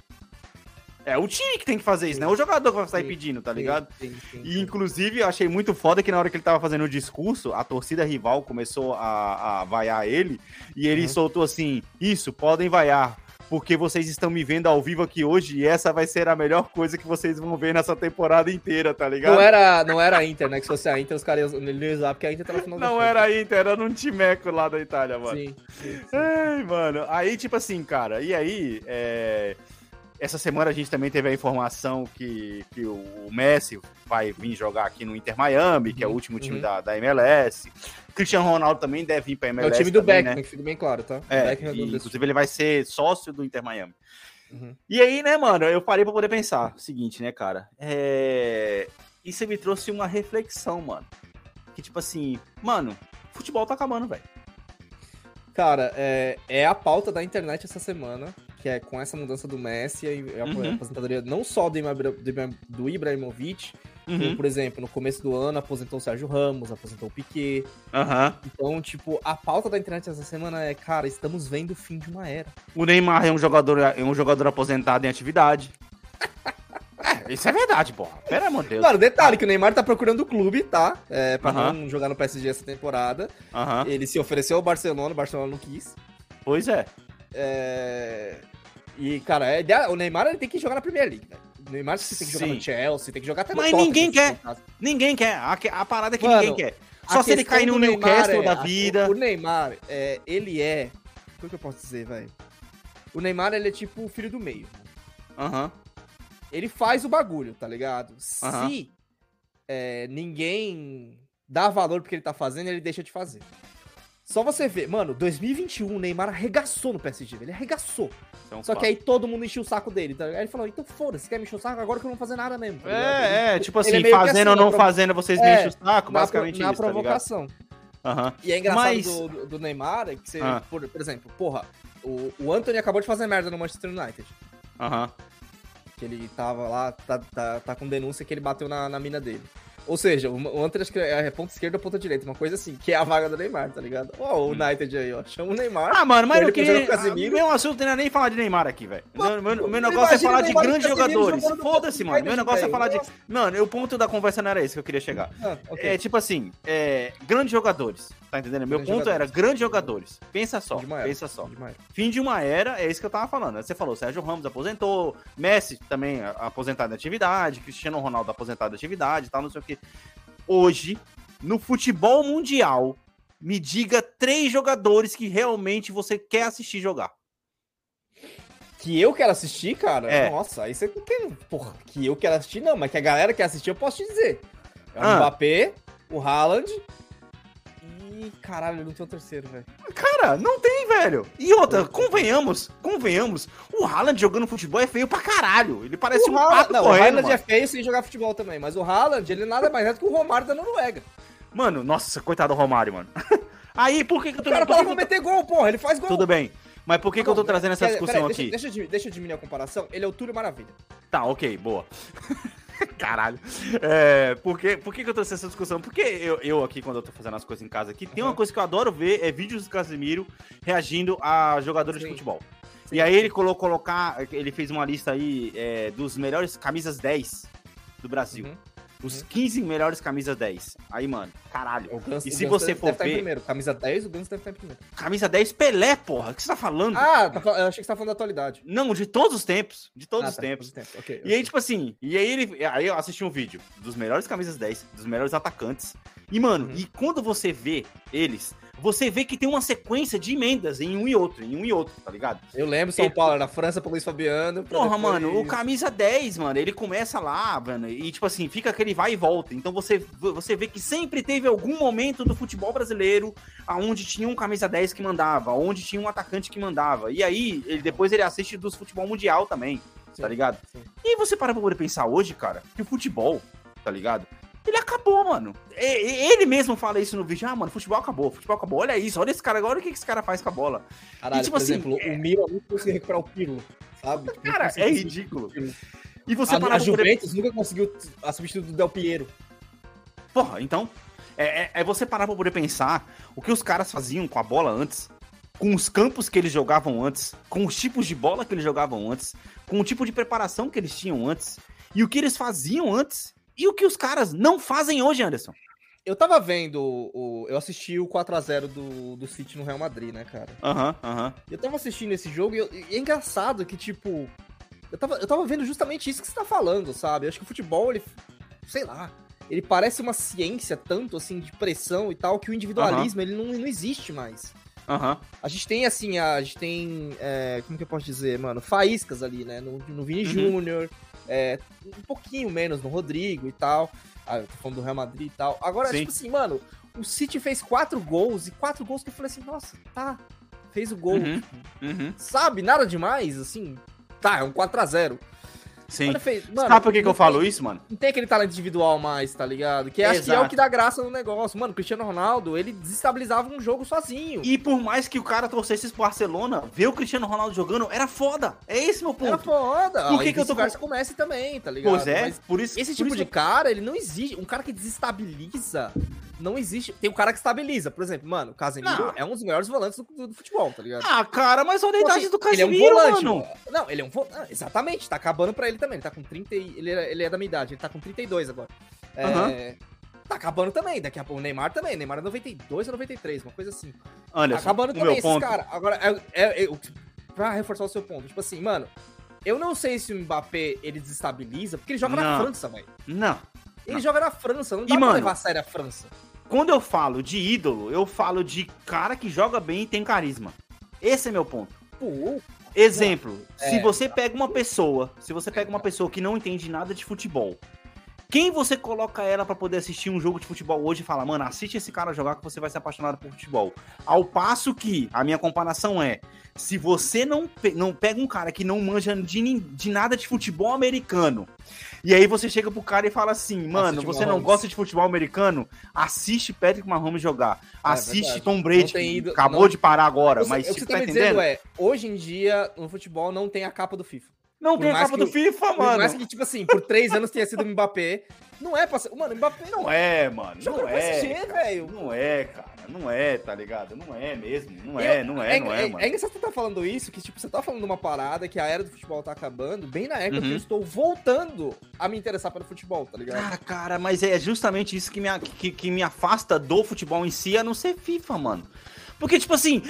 É o time que tem que fazer isso, né? O jogador que vai sair pedindo, tá ligado? sim, sim, E inclusive eu achei muito foda que na hora que ele tava fazendo o discurso, a torcida rival começou a, a vaiar ele e ele Uhum. soltou assim: Isso, podem vaiar. Porque vocês estão me vendo ao vivo aqui hoje e essa vai ser a melhor coisa que vocês vão ver nessa temporada inteira, tá ligado? Não era, não era a Inter, né? Que se fosse a Inter, os caras iam usar, porque a Inter tá na final Não era a Inter, era num timeco lá da Itália, mano. Sim, sim, sim. Ai, mano. Aí, tipo assim, cara, e aí, é, essa semana a gente também teve a informação que, que o Messi vai vir jogar aqui no Inter Miami, que é o Uhum, último time uhum. da, da MLS. Cristiano Ronaldo também deve vir pra É MLS. o time do também, Beckman, né? que fica bem claro, tá? É, é e, inclusive ele vai ser sócio do Inter Miami. Uhum. E aí, né, mano, eu parei pra poder pensar o seguinte, né, cara? É... Isso me trouxe uma reflexão, mano. Que tipo assim, mano, futebol tá acabando, velho. Cara, é, é a pauta da internet essa semana, que é com essa mudança do Messi e a Uhum. aposentadoria não só do, Ibra- do Ibra- Ibrahimovic, como, Uhum. por exemplo, no começo do ano aposentou o Sérgio Ramos, aposentou o Piquet. Aham. Então, tipo, a pauta da internet essa semana é, cara, estamos vendo o fim de uma era. O Neymar é um jogador, é um jogador aposentado em atividade. É, *laughs* isso é verdade, porra. Pera, amor de Deus. Claro, detalhe que o Neymar tá procurando o clube, tá? É, pra não jogar no PSG essa temporada. Ele se ofereceu ao Barcelona, o Barcelona não quis. Pois é. É... E, cara, é o Neymar ele tem que jogar na Premier League, velho. O Neymar você tem que jogar Sim. no Chelsea, tem que jogar até no Mas ninguém quer. o. Ninguém quer. A, a parada é que Mano, ninguém quer. Só A se ele cair no Newcastle é- da a- vida. O Neymar, é, ele é. Como que eu posso dizer, velho? O Neymar, ele é tipo o filho do meio. Aham. Ele faz o bagulho, tá ligado? Aham. Se é, ninguém dá valor pro que ele tá fazendo, ele deixa de fazer. Só você ver, mano, 2021 o Neymar arregaçou no PSG, ele arregaçou. Então, Só que aí todo mundo encheu o saco dele, tá? Aí ele falou, então foda-se, quer me encher o saco agora que eu não vou fazer nada mesmo. tá? É, é, Ele- tipo ele assim, é fazendo ou assim, não provo- fazendo, vocês É, me enchem o saco, na, basicamente na isso, tá provocação. Aham. E é engraçado Mas- do, do- Neymar, é que você, Ah. por, por exemplo, porra, o, o Anthony acabou de fazer merda no Manchester United. Aham. Que ele tava lá, tá, tá, tá com denúncia que ele bateu na, na mina dele. Ou seja, o, o Anthony acho que é ponta esquerda ou ponta direita, uma coisa assim, que é a vaga do Neymar, tá ligado? Ó, o United aí, ó, chama o Neymar. Ah, mano, mas eu queria. o Casemiro. Meu assunto não é nem falar de Neymar aqui, velho. Meu, meu, meu negócio é falar o de o grandes jogadores. Foda-se, mano. Meu negócio é falar de. Mano, o ponto da conversa não era esse que eu queria chegar. Ah, ok. É tipo assim, é, grandes jogadores. Tá entendendo? Meu ponto era jogadores. grandes jogadores. Pensa só, Fim de era. pensa só. Demais. Fim de uma era, é isso que eu tava falando. Você falou, Sérgio Ramos aposentou, Messi também aposentado em atividade, Cristiano Ronaldo aposentado em atividade tal, não sei o quê. Hoje, no futebol mundial, me diga três jogadores que realmente você quer assistir jogar. Que eu quero assistir, cara? É. Nossa, aí você não quer. Porra, que eu quero assistir, não, mas que a galera quer assistir, eu posso te dizer. É o Ah. Mbappé, o Haaland. E. Caralho, não tenho o terceiro, velho. Cara, não tem, velho. E outra, convenhamos, convenhamos, o Haaland jogando futebol é feio pra caralho. Ele parece o um Haaland, pato não, o correndo, Haaland mano. é feio sem jogar futebol também, mas o Haaland, ele nada mais é do que o Romário da Noruega. Mano, nossa, coitado do Romário, mano. *laughs* Aí, por que que eu tô... O cara que pra meter gol, porra, ele faz gol. Tudo bem. Mas por que, que eu tô trazendo essa pera- discussão pera, aqui? Deixa, deixa, eu- deixa eu diminuir a comparação. Ele é o Túlio Maravilha. Tá, ok, boa. *laughs* *laughs* Caralho. É, por que, por que, eu trouxe essa discussão? Porque eu, eu aqui, quando eu tô fazendo as coisas em casa aqui, tem uma Uhum. coisa que eu adoro ver, é vídeos do Casemiro reagindo a jogadores de Sim. futebol. Sim. E aí ele colocou colocar, ele fez uma lista aí é, dos melhores camisas 10 do Brasil. Uhum. Os Uhum. 15 melhores camisas 10. Aí, mano, caralho. O Gans, E se você for em ver- primeiro. Camisa 10, o Gans deve estar em primeiro. Camisa 10 Pelé, porra. O que você tá falando? Ah, tá eu achei que você tá falando da atualidade. Não, de todos os tempos. De todos Ah, os tá, tempos. todos os tempos. Ok, E aí, tipo assim, e aí ele. Aí eu assisti um vídeo dos melhores camisas 10, dos melhores atacantes. E, mano, Uhum. e quando você vê eles, você vê que tem uma sequência de emendas em um e outro, em um e outro, tá ligado? Eu lembro São Ele- Paulo, era França pro Luiz Fabiano. Porra, depois- mano, o camisa 10, mano, ele começa lá, mano, e tipo assim, fica aquele vai e volta. Então você, você vê que sempre teve algum momento do futebol brasileiro aonde tinha um camisa 10 que mandava, onde tinha um atacante que mandava. E aí, ele, depois ele assiste dos futebol mundial também, Sim, tá ligado? sim. E aí você para pra poder pensar hoje, cara, que o futebol, tá ligado? Ele acabou, mano. Ele mesmo fala isso no vídeo. Ah, mano, futebol acabou, futebol acabou. Olha isso, olha esse cara agora, olha o que esse cara faz com a bola. Caralho, E, tipo por assim, exemplo, o Miro nunca conseguiu recuperar o Pirlo, sabe? Tipo, Cara, é ridículo. E você A, parar a pra poder- Juventus nunca conseguiu a substituir do Del Piero. Porra, então. É, é- é você parar pra poder pensar o que os caras faziam com a bola antes, com os campos que eles jogavam antes, com os tipos de bola que eles jogavam antes, com o tipo de preparação que eles tinham antes, e o que eles faziam antes, e o que os caras não fazem hoje, Anderson. Eu tava vendo o. Eu assisti o 4x0 do, do City no Real Madrid, né, cara? Aham, aham. Eu tava assistindo esse jogo e, eu- e é engraçado que, tipo. Eu tava, eu tava vendo justamente isso que você tá falando, sabe? Eu acho que o futebol, ele. Sei lá. Ele parece uma ciência tanto, assim, de pressão e tal, que o individualismo, ele não, não existe mais. Aham. A gente tem, assim, a, a gente tem. é, como que eu posso dizer, mano? Faíscas ali, né? No, no Vini Uhum. Júnior, é, um pouquinho menos no Rodrigo e tal. Ah, eu tô falando do Real Madrid e tal. Agora, Sim. tipo assim, mano, o City fez quatro gols e quatro gols que eu falei assim, nossa, tá. Fez o gol. Uhum. Uhum. Sabe? Nada demais, assim. Tá, é um 4x0. Sim. Fez- mano, Sabe por que, que eu falo tem- isso, mano? Não tem aquele talento individual mais, tá ligado? Que acho que é o que dá graça no negócio. Mano, o Cristiano Ronaldo, ele desestabilizava um jogo sozinho. E por mais que o cara torcesse pro Barcelona, ver o Cristiano Ronaldo jogando era foda. É esse meu ponto. Era foda. Por que que eu tô com o Messi também, tá ligado? Pois é, Mas por isso esse por tipo isso de cara, ele não existe. Um cara que desestabiliza, não existe. Tem um cara que estabiliza. Por exemplo, mano, o Casemiro Não. é um dos melhores volantes do, do- futebol, tá ligado? Ah, cara, mas olha a Então, idade assim, do ele é um Casemiro, volante, mano. Não, ele é um volante. Exatamente, tá acabando pra ele também. Ele tá com 30 e... ele, é, ele é da minha idade, ele tá com 32 agora. É, Aham. Tá acabando também. Daqui a pouco o Neymar também. Neymar é 92 ou 93, uma coisa assim. Anderson, Tá acabando também esses ponto. caras. Agora, é, é, é, pra reforçar o seu ponto, tipo assim, mano, eu não sei se o Mbappé ele desestabiliza, porque ele joga na Não. França, velho. Não. Ele Não. joga na França, não dá E, pra mano, levar a sério a França. Quando eu falo de ídolo, eu falo de cara que joga bem e tem carisma. Esse é meu ponto. Pô, Exemplo, É, se você pega uma pessoa, se você pega uma pessoa que não entende nada de futebol, quem você coloca ela pra poder assistir um jogo de futebol hoje e fala, mano, assiste esse cara jogar que você vai ser apaixonado por futebol. Ao passo que a minha comparação é, se você não, pe- não pega um cara que não manja de, de nada de futebol americano, e aí você chega pro cara e fala assim, mano, Assiste você não Mahomes. gosta de futebol americano? Assiste Patrick Mahomes jogar. Assiste verdade. Tom Brady, Não ido- acabou não- de parar agora, Você- mas o que você tá tá entendendo? dizendo é, hoje em dia, no futebol não tem a capa do FIFA. Não Por tem a que do o- FIFA, Por mano. mais que, tipo assim, por três anos tenha sido o Mbappé, não é pra ser... Mano, o Mbappé não Não é, mano. Não é. cara. velho. Não é, cara. Não é, tá ligado? Não é mesmo. Não é, não é, não é, mano. É engraçado você tá falando isso, que tipo, você tá falando de uma parada que a era do futebol tá acabando, bem na época que Uhum. eu estou voltando a me interessar pelo futebol, tá ligado? Ah, cara, mas é justamente isso que me, que, que me afasta do futebol em si, a não ser FIFA, mano. Porque, tipo assim,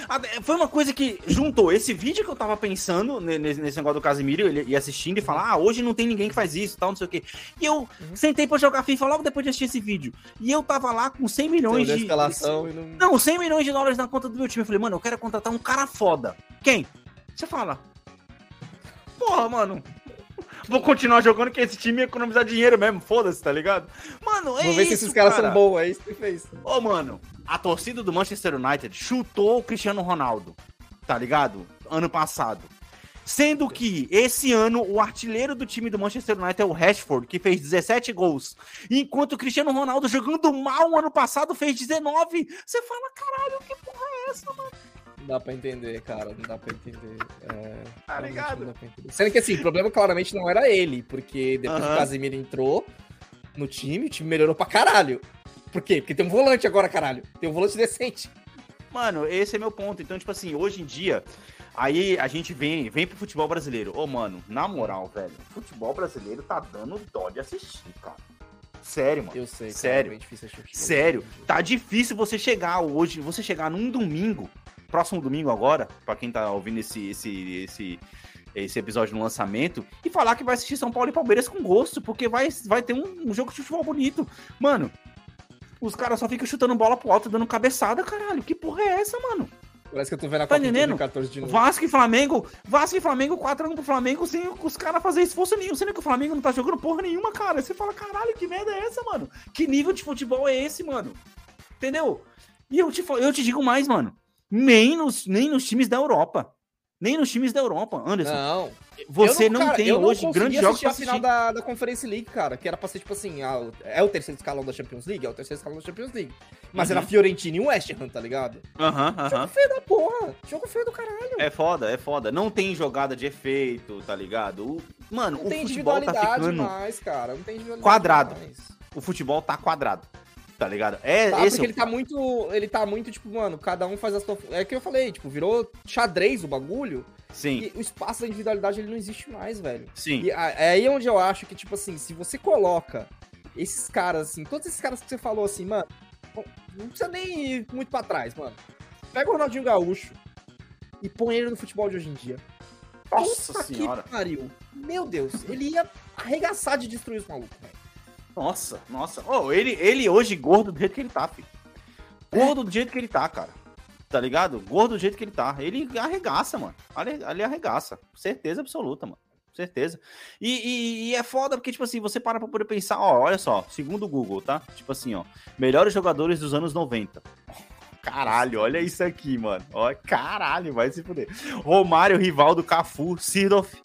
foi uma coisa que juntou esse vídeo que eu tava pensando ne- nesse, negócio do Casimiro, ele ia assistindo e falar, ah, hoje não tem ninguém que faz isso, tal, não sei o quê. E eu sentei pra jogar FIFA logo depois de assistir esse vídeo. E eu tava lá com 100 Você milhões de... escalação e não... Não, 100 milhões de dólares na conta do meu time. Eu falei, mano, eu quero contratar um cara foda. Quem? Você fala. Porra, mano. *laughs* Vou continuar jogando que esse time ia economizar dinheiro mesmo. Foda-se, tá ligado? Mano, é Vou ver isso, se esses caras cara. são bons, é isso que fez. Ô, mano, a torcida do Manchester United chutou o Cristiano Ronaldo, tá ligado? Ano passado. Sendo que esse ano o artilheiro do time do Manchester United é o Rashford, que fez 17 gols. Enquanto o Cristiano Ronaldo jogando mal ano passado fez 19. Você fala, caralho, que porra é essa, mano? Não dá pra entender, cara, não dá pra entender. É, Tá ligado? não dá pra entender. Sendo que assim, o problema claramente não era ele, porque depois que Aham. o Casemiro entrou no time, o time melhorou pra caralho. Por quê? Porque tem um volante agora, caralho. Tem um volante decente. Mano, esse é meu ponto. Então, tipo assim, hoje em dia, aí a gente vem, vem pro futebol brasileiro. Ô, mano, na moral, velho, futebol brasileiro tá dando dó de assistir, cara. Sério, mano. Eu sei, cara, Sério. é bem difícil assistir futebol Sério, dia. tá difícil você chegar hoje, você chegar num domingo, próximo domingo agora, pra quem tá ouvindo esse, esse, esse, esse episódio no lançamento, e falar que vai assistir São Paulo e Palmeiras com gosto, porque vai, vai ter um, um jogo de futebol bonito. Mano, os caras só ficam chutando bola pro alto, dando cabeçada, caralho. Que porra é essa, mano? Parece que eu tô vendo a Tá Copa de entendendo? 2014 de novo. Vasco e Flamengo, Vasco e Flamengo 4x1 pro Flamengo sem os caras fazer esforço nenhum, sendo que o Flamengo não tá jogando porra nenhuma, cara. Você fala, caralho, que merda é essa, mano? Que nível de futebol é esse, mano? Entendeu? E eu te, eu te digo mais, mano. Nem nos, nem nos times da Europa. Nem nos times da Europa, Anderson. Não. você não, cara, tem eu hoje consegui grandes jogos assistir pra a final assistir. da, da Conference League, cara, que era pra ser tipo assim, ah, é o terceiro escalão da Champions League? É o terceiro escalão da Champions League. Mas Uhum. era Fiorentina e West Ham, tá ligado? Aham, aham. Jogo feio da porra. Jogo feio do caralho. É foda, é foda. Não tem jogada de efeito, tá ligado? O- mano, Não o tem futebol tá individualidade ficando. mais, cara. Não tem individualidade Quadrado. mais. O futebol tá quadrado. Tá ligado? É Tá, esse. porque ele tá muito. Ele tá muito, tipo, mano, cada um faz a sua. É que eu falei, tipo, virou xadrez o bagulho. Sim, E o espaço da individualidade ele não existe mais, velho. sim. E é aí onde eu acho que, tipo assim, se você coloca esses caras, assim, todos esses caras que você falou assim, mano, não- não precisa nem ir muito pra trás, mano. Pega o Ronaldinho Gaúcho e põe ele no futebol de hoje em dia. Nossa Puta senhora. Que pariu. Meu Deus, ele ia arregaçar de destruir os malucos, velho. Nossa, nossa. Oh, ele, ele hoje gordo do jeito que ele tá, filho. Gordo do jeito que ele tá, cara. Tá ligado? Gordo do jeito que ele tá. Ele arregaça, mano. Ali arregaça. Certeza absoluta, mano. Certeza. E, e- e é foda porque, tipo assim, você para pra poder pensar, ó, olha só, segundo o Google, tá? Tipo assim, ó, melhores jogadores dos anos 90. *laughs* Caralho, olha isso aqui, mano. Ó, caralho, vai se fuder. Romário, Rivaldo, Cafu, Sidoff,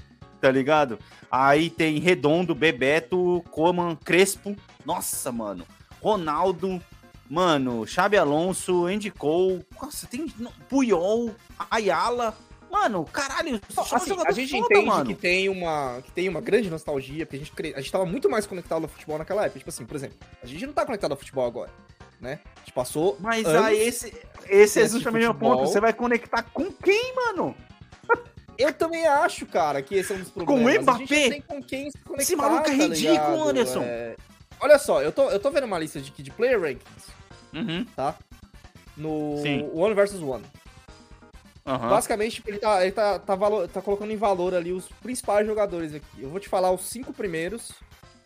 tá ligado? Aí tem Redondo, Bebeto, Coman, Crespo. Nossa, mano. Ronaldo, mano, Xabi Alonso, Andy Cole. Nossa, tem Puyol, Ayala. Mano, caralho, só Assim, a gente foda, entende mano. que tem, uma, que tem uma grande nostalgia, porque a gente, a gente tava muito mais conectado ao futebol naquela época. Tipo assim, por exemplo, a gente não tá conectado ao futebol agora, né? A gente passou Mas aí esse, esse é justamente o ponto. Você vai conectar com quem, mano? Eu também acho, cara, que esse é um dos problemas. Mbappé? Gente não tem com quem se conectar, Esse maluco é tá ridículo, ligado? Anderson. É, Olha só, eu tô, eu tô vendo uma lista de, de player rankings, Uhum, tá? No Sim. One vs One. aham. Basicamente, ele, tá, ele tá, tá, valor, tá colocando em valor ali os principais jogadores aqui. Eu vou te falar os cinco primeiros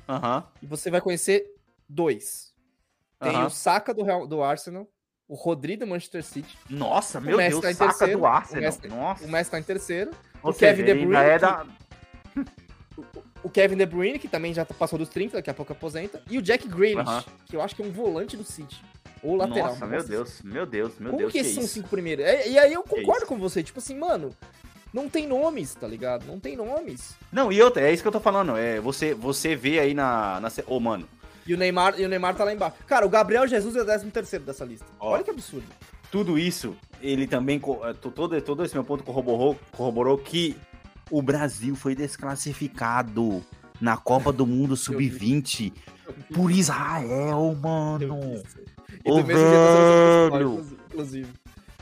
Aham. e você vai conhecer dois. Tem o Saka do, Real- do Arsenal, o Rodri do Manchester City, Nossa, meu Deus, tá em saca terceiro, do Arsenal. o Messi- Nossa. o Messi tá em terceiro, Ou o Kevin seja, De ele Bruyne, é que- da... o Kevin De Bruyne, que também já passou dos 30, daqui a pouco aposenta, e o Jack Grealish, Aham. que eu acho que é um volante do City. Ou lateral. Nossa, meu. Deus, meu Deus, meu Como Deus, que que esses são isso? cinco primeiros? É, e aí eu concordo com você, tipo assim, mano, não tem nomes, tá ligado? Não tem nomes. Não, e outra, é isso que eu tô falando. É, você, você vê aí na. na... Ô, mano, E o Neymar, e o Neymar tá lá embaixo. Cara, o Gabriel Jesus é o 13 terceiro dessa lista. Ó. Olha que absurdo. tudo isso, ele também. to- Todo, todo esse meu ponto corroborou, corroborou que o Brasil foi desclassificado na Copa do Mundo Sub-20 por Israel, mano. E Ô, seleção velho. inclusive.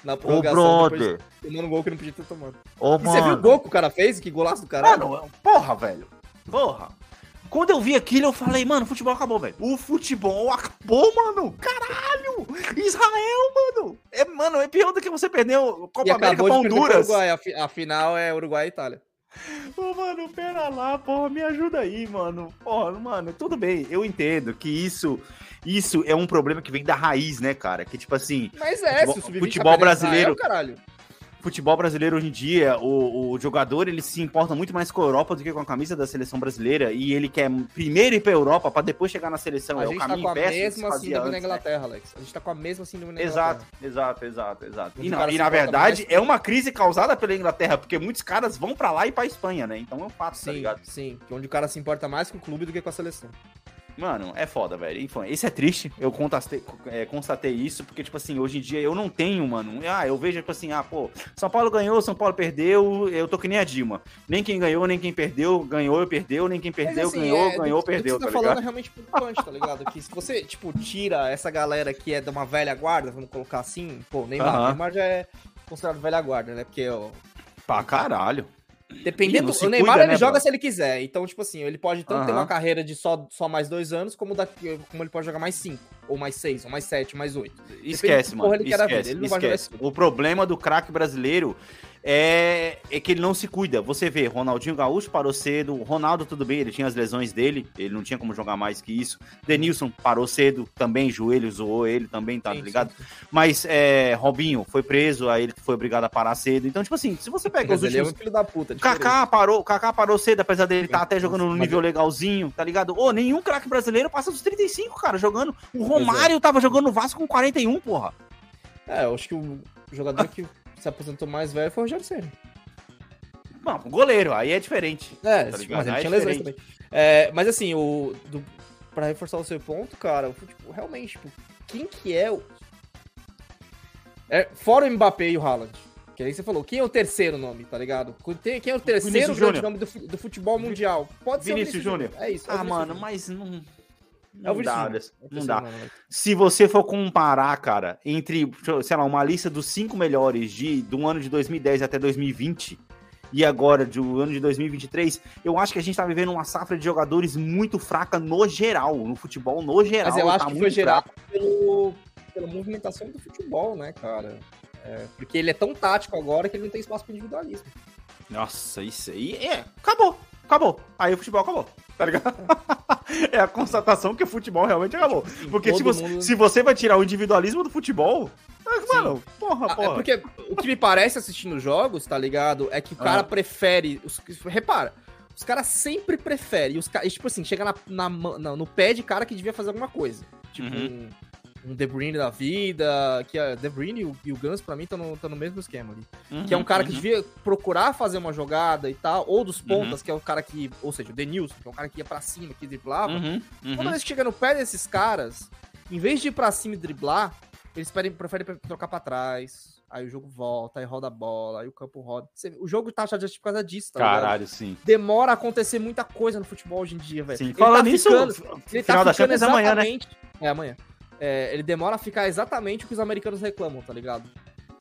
Na prorrogação, depois brother. tomando um gol que não podia ter tomado. Ô, E você viu o gol que o cara fez? Que golaço do caralho? Mano, porra, velho. Porra. Quando eu vi aquilo, eu falei, mano, o futebol acabou, velho. O futebol acabou, mano. Caralho! Israel, mano. É, mano, é pior do que você perder o Copa e América pra Honduras. Uruguai. A, fi- a final é Uruguai e Itália. Ô, mano, pera lá, porra, me ajuda aí, mano. Porra, mano, tudo bem, eu entendo que isso, isso é um problema que vem da raiz, né, cara? Que, tipo assim, Mas é, Futebol- se o sub-20 futebol perdendo brasileiro- Israel, caralho. Futebol brasileiro hoje em dia, o, o jogador, ele se importa muito mais com a Europa do que com a camisa da seleção brasileira, e ele quer primeiro ir pra Europa pra depois chegar na seleção. a é o gente tá com a mesma síndrome na antes, né? Inglaterra, Alex. A gente tá com a mesma síndrome na Exato, Inglaterra. exato, exato, exato. Onde E, o não, cara e na verdade mais- é uma crise causada pela Inglaterra, porque muitos caras vão pra lá e pra Espanha, né? Então é um fato, tá Sim, ligado? sim. que Onde o cara se importa mais com o clube do que com a seleção. Mano, é foda, velho. Enfim, Isso é triste. Eu constatei, é, constatei isso, porque, tipo assim, hoje em dia eu não tenho, mano. Ah, eu vejo, tipo assim, ah, pô, São Paulo ganhou, São Paulo perdeu, eu tô que nem a Dilma. Nem quem ganhou, nem quem perdeu, ganhou e perdeu, nem quem perdeu, Mas, assim, ganhou, é, ganhou, do- do perdeu, que tá você tá falando é ligado? realmente preocupante, tá ligado? Que se você, tipo, tira essa galera que é de uma velha guarda, vamos colocar assim, pô, Neymar, Aham. o Neymar já é considerado velha guarda, né? Porque, ó, Pra caralho. Dependendo, o Neymar cuida, ele né, joga se ele quiser. Então, tipo assim, ele pode tanto ter uma carreira de só, só mais dois anos, como, daqui, como ele pode jogar mais cinco, ou mais seis, ou mais sete, ou mais oito. Esquece, que mano. Esquece, ele não vai jogar esquece. O problema do craque brasileiro é, é que ele não se cuida. Você vê, Ronaldinho Gaúcho parou cedo, Ronaldo, tudo bem, ele tinha as lesões dele, ele não tinha como jogar mais que isso. Denilson parou cedo, também, joelho zoou ele também, tá Sim, ligado? sim. Mas é, Robinho foi preso, aí ele foi obrigado a parar cedo. Então, tipo assim, se você pega Mas os ele é um últimos. filho da puta. O diferente. Kaká parou, Kaká parou cedo, apesar dele estar até jogando no nível legalzinho, tá ligado? Ô, nenhum craque brasileiro passa dos 35, cara, jogando. O é. Romário tava jogando no Vasco com 41, porra. É, eu acho que o jogador que se aposentou mais velho foi o Rogério Ceni. Não, goleiro, aí é diferente. É, Tá tipo, mas ele Ah, é tinha lesões diferente. também. É, mas assim, o. Do, pra reforçar o seu ponto, cara, o futebol, realmente, tipo, quem que é o. É, fora o Mbappé e o Haaland. Que aí você falou, quem é o terceiro nome, tá ligado? Quem quem é o terceiro Vinícius grande Júnior. nome do, do futebol mundial? Pode ser Vinícius o Júnior. É isso. é o Ah, Vinícius mano, Júnior. mas não. É o Não Vinícius dá, Júnior. Anderson, É o não dá. Se você for comparar, cara, entre, sei lá, uma lista dos cinco melhores de, do ano de 2010 até 2020 e agora do ano de 2023, eu acho que a gente tá vivendo uma safra de jogadores muito fraca no geral, no futebol no geral. Mas eu acho tá que foi fraco. pelo, pela movimentação do futebol, né, cara? É, porque ele é tão tático agora que ele não tem espaço para individualismo. Nossa, isso aí é. Acabou, acabou. Aí o futebol acabou, tá ligado? *laughs* é a constatação que o futebol realmente acabou. Porque se você, mundo- se você vai tirar o individualismo do futebol, mano, porra, Ah, porra. É porque o que me parece assistindo jogos, tá ligado? É que o cara Ah. prefere. Os, repara, os caras sempre preferem. Os, tipo assim, chega na, na na- no pé de cara que devia fazer alguma coisa. Tipo Uhum. um, um De Bruyne da vida. Que a De Bruyne e o, Gans, pra mim, estão no, no mesmo esquema ali. Uhum, que é um cara que uhum. devia procurar fazer uma jogada e tal. Ou dos pontas, que é o cara que. Ou seja, o Denilson, que é um cara que ia pra cima, que driblava. Uhum, uhum. Toda vez que chega no pé desses caras, em vez de ir pra cima e driblar, eles preferem, preferem trocar pra trás. Aí o jogo volta, aí roda a bola, aí o campo roda. O jogo tá chateado por causa disso, tá ligado? Caralho, sim. Demora a acontecer muita coisa no futebol hoje em dia, velho. Sim, Ele falando tá nisso, ficando- ele final tá da Champions é amanhã, né? É, amanhã. É, ele demora a ficar exatamente o que os americanos reclamam, tá ligado?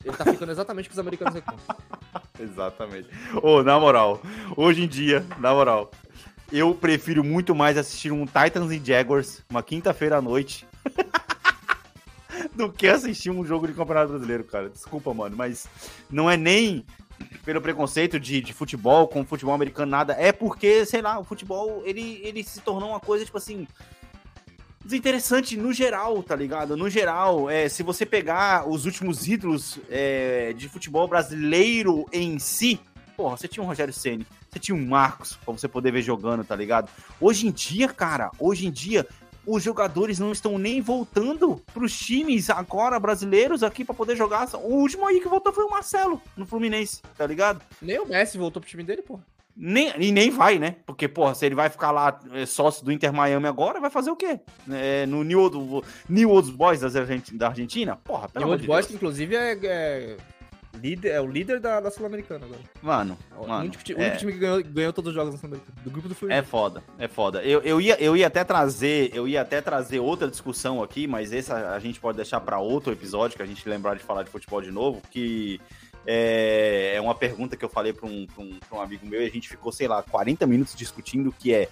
Ele tá ficando exatamente o que os americanos reclamam. *laughs* Exatamente. Ô, na moral, hoje em dia, na moral, eu prefiro muito mais assistir um Titans e Jaguars uma quinta-feira à noite *laughs* do que assistir um jogo de Campeonato Brasileiro, cara. Desculpa, mano, mas não é nem pelo preconceito de, de futebol com futebol americano, nada. É porque, sei lá, o futebol, ele, ele se tornou uma coisa, tipo assim, desinteressante no geral, tá ligado? No geral, é, se você pegar os últimos ídolos é, de futebol brasileiro em si, porra, você tinha um Rogério Ceni, você tinha um Marcos, pra você poder ver jogando, tá ligado? Hoje em dia, cara, hoje em dia, os jogadores não estão nem voltando pros times agora brasileiros aqui pra poder jogar. O último aí que voltou foi o Marcelo, no Fluminense, tá ligado? Nem o Messi voltou pro time dele, pô. Nem, e nem vai, né? Porque, porra, se ele vai ficar lá é, sócio do Inter Miami agora, vai fazer o quê? É, no New Old, New Old Boys da Argentina? Porra, pelo amor Old de Boys, Deus. inclusive é, é líder, é o líder da, da Sul-Americana agora. Mano, É o mano, único, ti- o é. único time que ganhou, ganhou todos os jogos da Sul-Americana. Do grupo do É Fluminense. foda, é foda. Eu, eu, ia, eu ia até trazer, eu ia até trazer outra discussão aqui, mas essa a gente pode deixar para outro episódio que a gente lembrar de falar de futebol de novo, que é, é uma pergunta que eu falei para um, pra um, um amigo meu e a gente ficou, sei lá, 40 minutos discutindo que é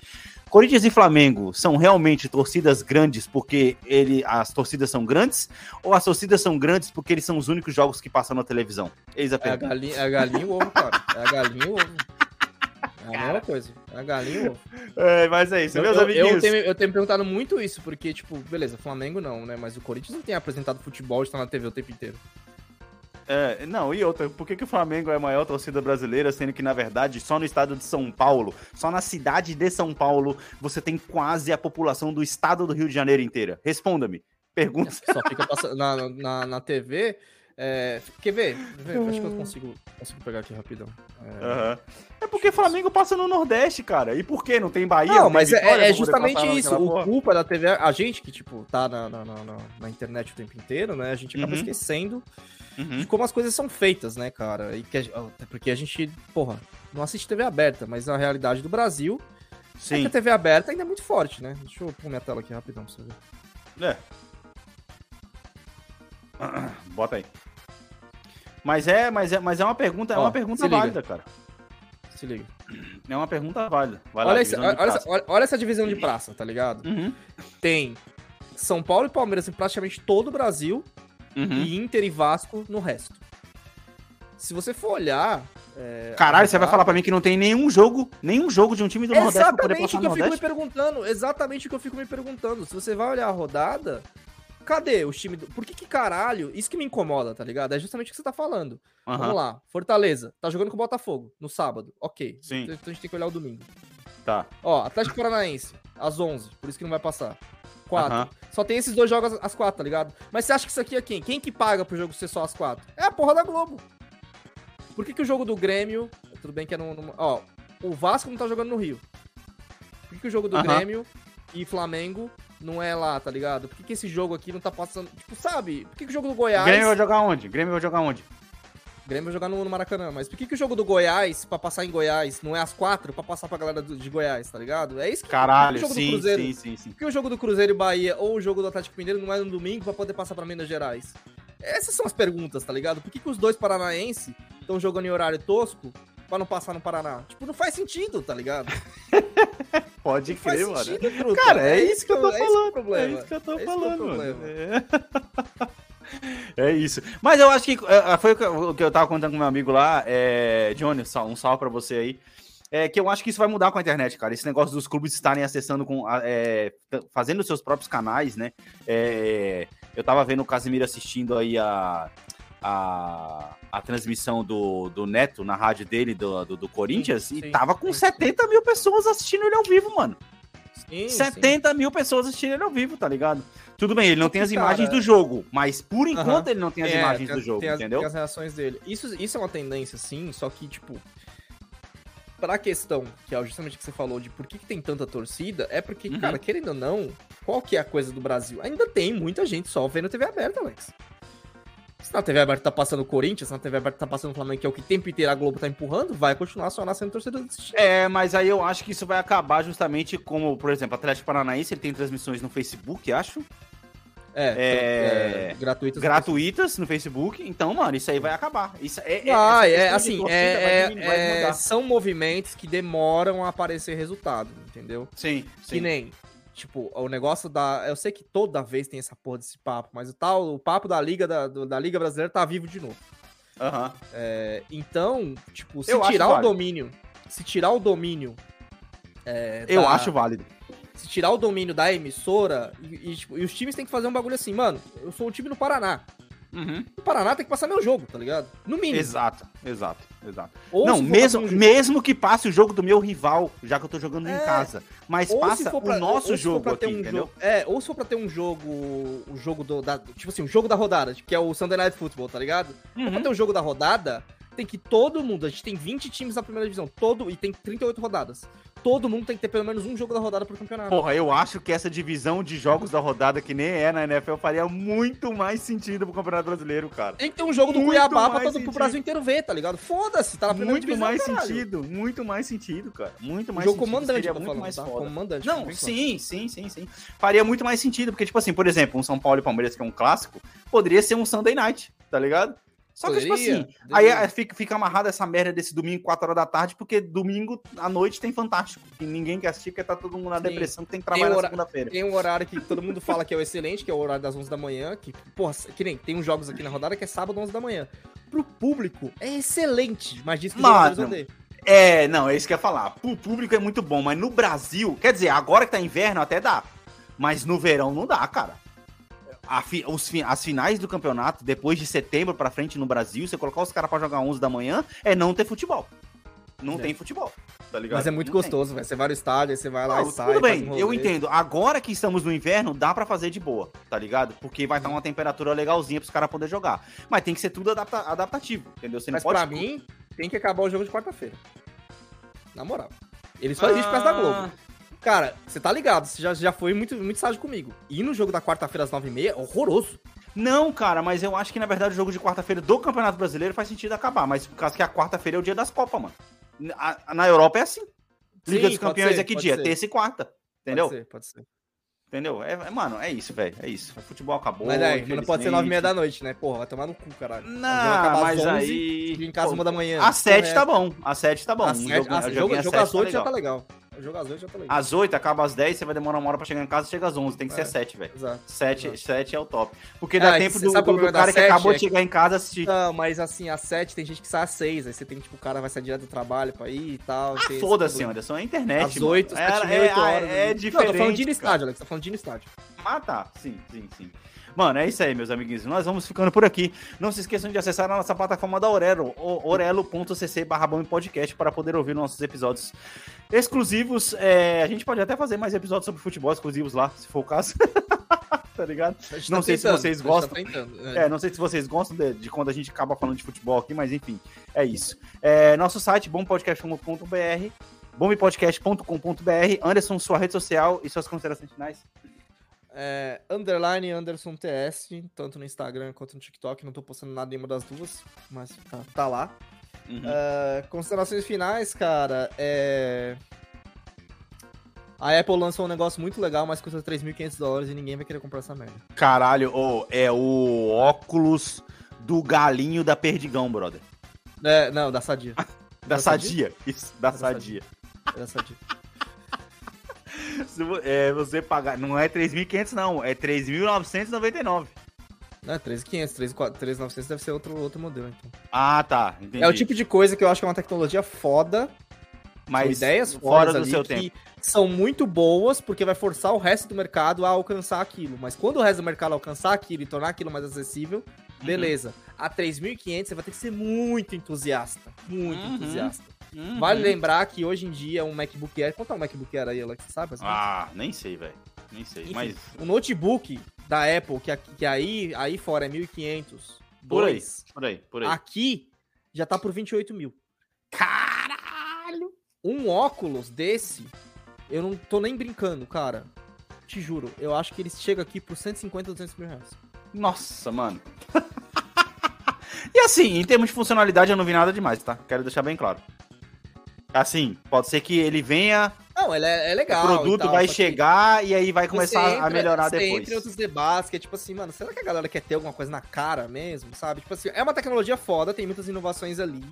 Corinthians e Flamengo são realmente torcidas grandes porque ele, as torcidas são grandes ou as torcidas são grandes porque eles são os únicos jogos que passam na televisão? Eis a É a pergunta. galinha, é a galinha e o ovo, cara. É a galinha e o ovo. É a mesma coisa. É a galinha e o ovo. É, mas é isso, Eu, meus eu, amiguinhos. eu tenho, eu tenho me perguntado muito isso, porque, tipo, beleza, Flamengo não, né? Mas o Corinthians não tem apresentado futebol e está na TV o tempo inteiro. É, não, e outra, por que, que o Flamengo é a maior torcida brasileira, sendo que, na verdade, só no estado de São Paulo, só na cidade de São Paulo, você tem quase a população do estado do Rio de Janeiro inteira? Responda-me. Pergunta. Só fica passando na, na, na TV. É, quer ver? Ver? Acho que eu consigo, consigo pegar aqui rapidão. É, Aham. É porque Flamengo passa no Nordeste, cara. E por quê? Não tem Bahia? Não, tem mas é- é, justamente isso. O porra? culpa da TV, a gente que, tipo, tá na, na, na, na- na internet o tempo inteiro, né? A gente acaba Uhum. esquecendo de Uhum. como as coisas são feitas, né, cara? E que porque a gente, porra, não assiste TV aberta, mas a realidade do Brasil é que Sim. a TV aberta ainda é muito forte, né? Deixa eu pôr minha tela aqui rapidão pra você ver. É. *coughs* Bota aí. Mas é, mas é, mas é uma pergunta, é Ó, uma pergunta se liga. válida, cara. Se liga. É uma pergunta válida. Vai lá, Olha, esse- de olha, olha- olha essa divisão de praça, tá ligado? Uhum. Tem São Paulo e Palmeiras em praticamente todo o Brasil Uhum. e Inter e Vasco no resto. Se você for olhar. é, Caralho, você vai falar pra mim que não tem nenhum jogo, nenhum jogo de um time do Nordeste pra poder Exatamente passar o que eu fico me Nordeste? perguntando. Exatamente o que eu fico me perguntando. Se você vai olhar a rodada, cadê os times do. Por que que caralho? Isso que me incomoda, tá ligado? É justamente o que você tá falando. Vamos Aham, lá. Fortaleza, tá jogando com o Botafogo no sábado. Ok. Sim. Então a gente tem que olhar o domingo. Tá. Ó, Atlético Paranaense, às 11, por isso que não vai passar. 4. Aham. Só tem esses dois jogos às 4, tá ligado? Mas você acha que isso aqui é quem? Quem que paga pro jogo ser só às 4? É a porra da Globo. Por que, que o jogo do Grêmio Tudo bem que é num. num- ó, o Vasco não tá jogando no Rio. Por que, que o jogo do. Grêmio e Flamengo não é lá, tá ligado? Por que, que esse jogo aqui não tá passando. Tipo, sabe? Por que, que o jogo do Goiás. Grêmio vai jogar onde? Grêmio vai jogar onde? Grêmio vai jogar no, no Maracanã, mas por que, que o jogo do Goiás, pra passar em Goiás, não é às quatro pra passar pra galera do- de Goiás, tá ligado? É isso que Caralho, que o jogo do sim, Cruzeiro, sim, sim, sim. Por que o jogo do Cruzeiro e Bahia ou o jogo do Atlético Mineiro não é no domingo pra poder passar pra Minas Gerais? Essas são as perguntas, tá ligado? Por que, que os dois paranaenses estão jogando em horário tosco pra não passar no Paraná? Tipo, não faz sentido, tá ligado? *laughs* Pode Não crer, mano. sentido. Cara, é isso que eu tô é esse falando. É isso que eu tô É é falando. *laughs* É. É isso. Mas eu acho que é, foi o que eu- tava contando com meu amigo lá, é, Johnny, um sal- salve pra você aí. É que eu acho que isso vai mudar com a internet, cara. Esse negócio dos clubes estarem acessando com. é, fazendo seus próprios canais, né? É, eu tava vendo o Casimiro assistindo aí a. A, a transmissão do, do Neto na rádio dele, do, do, do Corinthians, Sim, e sim, tava com sim. 70 mil pessoas assistindo ele ao vivo, mano. Sim, sim. 70 mil pessoas assistindo ele ao vivo, tá ligado? Tudo bem, ele não tem as Cara, imagens do jogo, mas por enquanto ele não tem as É, imagens tem do jogo, tem as, entendeu? Tem as reações dele. Isso, isso é uma tendência, sim, só que, tipo. Pra questão, que é justamente o que você falou, de por que, que tem tanta torcida, é porque, Uhum. cara, querendo ou não, qual que é a coisa do Brasil? Ainda tem muita gente só vendo TV aberta, Alex. Se na TV aberta tá passando o Corinthians, se na TV aberta tá passando o Flamengo, que é o que o tempo inteiro a Globo tá empurrando, vai continuar só nascendo torcida desse time. É, mas aí eu acho que isso vai acabar justamente como, por exemplo, Atlético Paranaense, ele tem transmissões no Facebook, acho, É, É, é, gratuitas. gratuitas no Facebook, então, mano, isso aí vai acabar. Isso é, Ah, é, questão de assim, é, é- diminuir, é- são movimentos que demoram a aparecer resultado, entendeu? Sim, Que sim. nem, tipo, o negócio da. Eu sei que toda vez tem essa porra desse papo, mas o tal, o papo da Liga, da, da Liga Brasileira tá vivo de novo. Aham. É, então, tipo, se Eu tirar o válido. domínio. Se tirar o domínio. é, Eu da- acho válido. Se tirar o domínio da emissora, e, e, tipo, e os times têm que fazer um bagulho assim, mano. Eu sou o time do Paraná. Uhum. O Paraná tem que passar meu jogo, tá ligado? No mínimo. Exato, exato, exato. Ou não, mesmo, um- mesmo que passe o jogo do meu rival, já que eu tô jogando em É. casa. Mas passa pra- o nosso jogo aqui, um entendeu? jogo- é, ou se for pra ter um jogo, o jogo do, da, tipo assim, o jogo da rodada, que é o Sunday Night Football, tá ligado? Uhum. Pra ter o jogo da rodada, tem que todo mundo, a gente tem 20 times na primeira divisão, todo, e tem 38 rodadas. Todo mundo tem que ter pelo menos um jogo da rodada pro campeonato. Porra, eu acho que essa divisão de jogos da rodada, que nem é na NFL, faria muito mais sentido pro Campeonato Brasileiro, cara. Tem que ter um jogo do Muito Cuiabá pra todo, pro. Brasil inteiro ver, tá ligado? Foda-se, tá na primeira Muito divisão, mais caralho. sentido, muito mais sentido, cara. Muito mais jogo sentido. comandante, seria muito falando, mais tá? foda. Comandante. Não, sim, sim, sim, sim. Faria muito mais sentido, porque, tipo assim, por exemplo, um São Paulo e Palmeiras, que é um clássico, poderia ser um Sunday Night, tá ligado? Só que, tipo Poderia, assim, aí poderia. é, fica, fica amarrado essa merda desse domingo, 4 horas da tarde, porque domingo à noite tem Fantástico. Que ninguém quer assistir, porque tá todo mundo na Sim. depressão, que tem que Tem trabalhar na hora- segunda-feira. Tem um horário que todo mundo fala que é o *laughs* excelente, que é o horário das 11 da manhã, que, porra, que nem tem uns jogos aqui na rodada que é sábado 11 da manhã. Pro público é excelente, mas diz que jogadores odeiam. É, não, é isso que eu ia falar. Pro público é muito bom, mas no Brasil, quer dizer, agora que tá inverno até dá. Mas no verão não dá, cara. Fi- os as finais do campeonato, depois de setembro pra frente no Brasil, você colocar os caras pra jogar 11 da manhã, é não ter futebol. Não É. tem futebol, tá ligado? Mas é muito Não gostoso, velho. Você vai no estádio, você vai lá Não, e sai. tudo bem, um eu entendo. Agora que estamos no inverno, dá pra fazer de boa, tá ligado? Porque vai estar uma temperatura legalzinha pros caras poderem jogar. Mas tem que ser tudo adapta- adaptativo, entendeu? Você Mas pode. pra mim, tem que acabar o jogo de quarta-feira. Na moral. Ele só existe por causa da Globo. Ah, Cara, você tá ligado, você já, já foi muito, muito sábio comigo. E no jogo da quarta-feira às 9h30 é horroroso. Não, cara, mas eu acho que na verdade o jogo de quarta-feira do Campeonato Brasileiro faz sentido acabar, mas por causa que a quarta-feira é o dia das Copas, mano. Na, na Europa é assim. Liga Sim, dos Campeões ser, é que dia? ser. Terça e quarta. Entendeu? Pode ser, pode ser. Entendeu? É, é- mano, é isso, velho. É isso. O futebol acabou. Mas aí, não pode ser 9h30 infelizmente. da noite, né? Porra, vai tomar no cu, caralho. Não, mas 11, aí. em casa Pô, uma da manhã. Às 7 Porra, tá bom. Às 7 tá bom. Um sete- jogo- joguinho às sete às tá 8 já tá legal. O jogo às 8 já tá legal. Às 8 acaba às 10, você vai demorar uma hora pra chegar em casa, chega às 11. Tem que ser É. às 7, velho. Exato. 7, Exato. 7 é o top. Porque dá Ah, tempo do, do, é do cara que acabou É de que- chegar em casa assistir. Não, mas assim, às 7 tem gente que sai às 6. Aí você tem, tipo, o cara vai sair direto do trabalho pra ir e tal. Ah, foda-se. Anderson. É internet. Às mano. 8, é, 7 é, 8 horas. É, é Não, diferente. tô falando de ir no estádio, Alex. Tô falando de ir no estádio. Ah, tá. Sim, sim, sim. Mano, é isso aí, meus amiguinhos. Nós vamos ficando por aqui. Não se esqueçam de acessar a nossa plataforma da Orelo, orelo.cc barra podcast para poder ouvir nossos episódios exclusivos. É, a gente pode até fazer mais episódios sobre futebol exclusivos lá, se for o caso. *laughs* tá ligado? Gente Não tá sei se tentando, vocês a gente gostam. Tá é. É, não sei se vocês gostam de, de quando a gente acaba falando de futebol aqui, mas enfim, é isso. É, nosso site, bompodcast.com.br, bombpodcast.com.br. Anderson, sua rede social e suas considerações finais. É, underline Anderson TS, tanto no Instagram quanto no TikTok. Não tô postando nada em uma das duas, mas tá, tá lá. Uhum. É, considerações finais, cara, é. A Apple lançou um negócio muito legal, mas custa 3.500 dólares e ninguém vai querer comprar essa merda. Caralho, ô, é o óculos do galinho da Perdigão, brother. É, não, da Sadia. *laughs* Da Da Sadia. Isso, da Da Sadia. É da Sadia. É, você pagar. Não é 3.500, não. É 3.999. Não, é 3.500, 3.900 deve ser outro, outro modelo, então. Ah, tá. Entendi. É o tipo de coisa que eu acho que é uma tecnologia foda, Mas ideias fora do seu que tempo. são muito boas, porque vai forçar o resto do mercado a alcançar aquilo. Mas quando o resto do mercado alcançar aquilo e tornar aquilo mais acessível, Uhum. beleza. A 3.500 você vai ter que ser muito entusiasta. Muito Uhum. entusiasta. Uhum. Vale lembrar que hoje em dia um MacBook Air... Quanto é um MacBook Air aí, Alex? Você sabe? menos? Ah, nem sei, velho. Nem sei. Enfim, Mas o notebook da Apple, que, que aí, aí fora é 1.500, por aí. Por aí, por aí. aqui já tá por 28 mil. Caralho! Um óculos desse, eu não tô nem brincando, cara. Te juro, eu acho que ele chega aqui por 150, 200 mil reais. Nossa, mano. *laughs* e assim, em termos de funcionalidade, eu não vi nada demais, tá? Quero deixar bem claro. Assim, pode ser que ele venha, Não, ele é, é o legal. produto e tal, vai chegar e aí vai começar a entra- melhorar você depois. entra em outros debates, que é tipo assim, mano, será que a galera quer ter alguma coisa na cara mesmo, sabe? Tipo assim, é uma tecnologia foda, tem muitas inovações ali.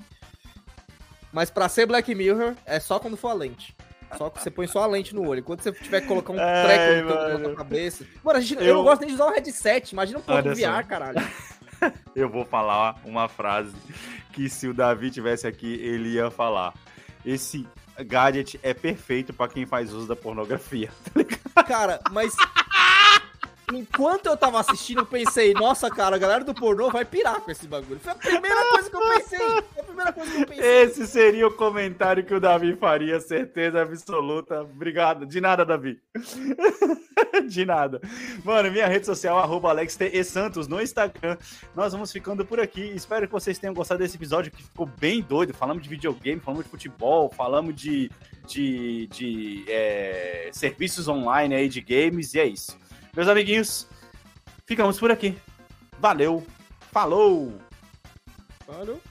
Mas pra ser Black Mirror, é só quando for a lente. Só que você põe só a lente no olho. Quando você tiver que colocar um *laughs* treco no teu- na cabeça. Mano, a gente, eu... Eu- não gosto nem de usar um headset. Imagina um pouco. VR, caralho. *laughs* Eu vou falar uma frase que se o Davi tivesse aqui, ele ia falar. Esse gadget é perfeito pra quem faz uso da pornografia. *laughs* Cara, mas. Enquanto eu tava assistindo, eu pensei, nossa, cara, a galera do pornô vai pirar com esse bagulho. Foi a primeira coisa que eu pensei. Primeira coisa que eu pensei. Esse seria o comentário que o Davi faria, certeza absoluta. Obrigado. De nada, Davi. *laughs* De nada. Mano, minha rede social, arroba Alex T. E Santos no Instagram. Nós vamos ficando por aqui. Espero que vocês tenham gostado desse episódio que ficou bem doido. Falamos de videogame, falamos de futebol, falamos de, de, de é, serviços online aí de games. E é isso. Meus amiguinhos, ficamos por aqui. Valeu. Falou! Falou.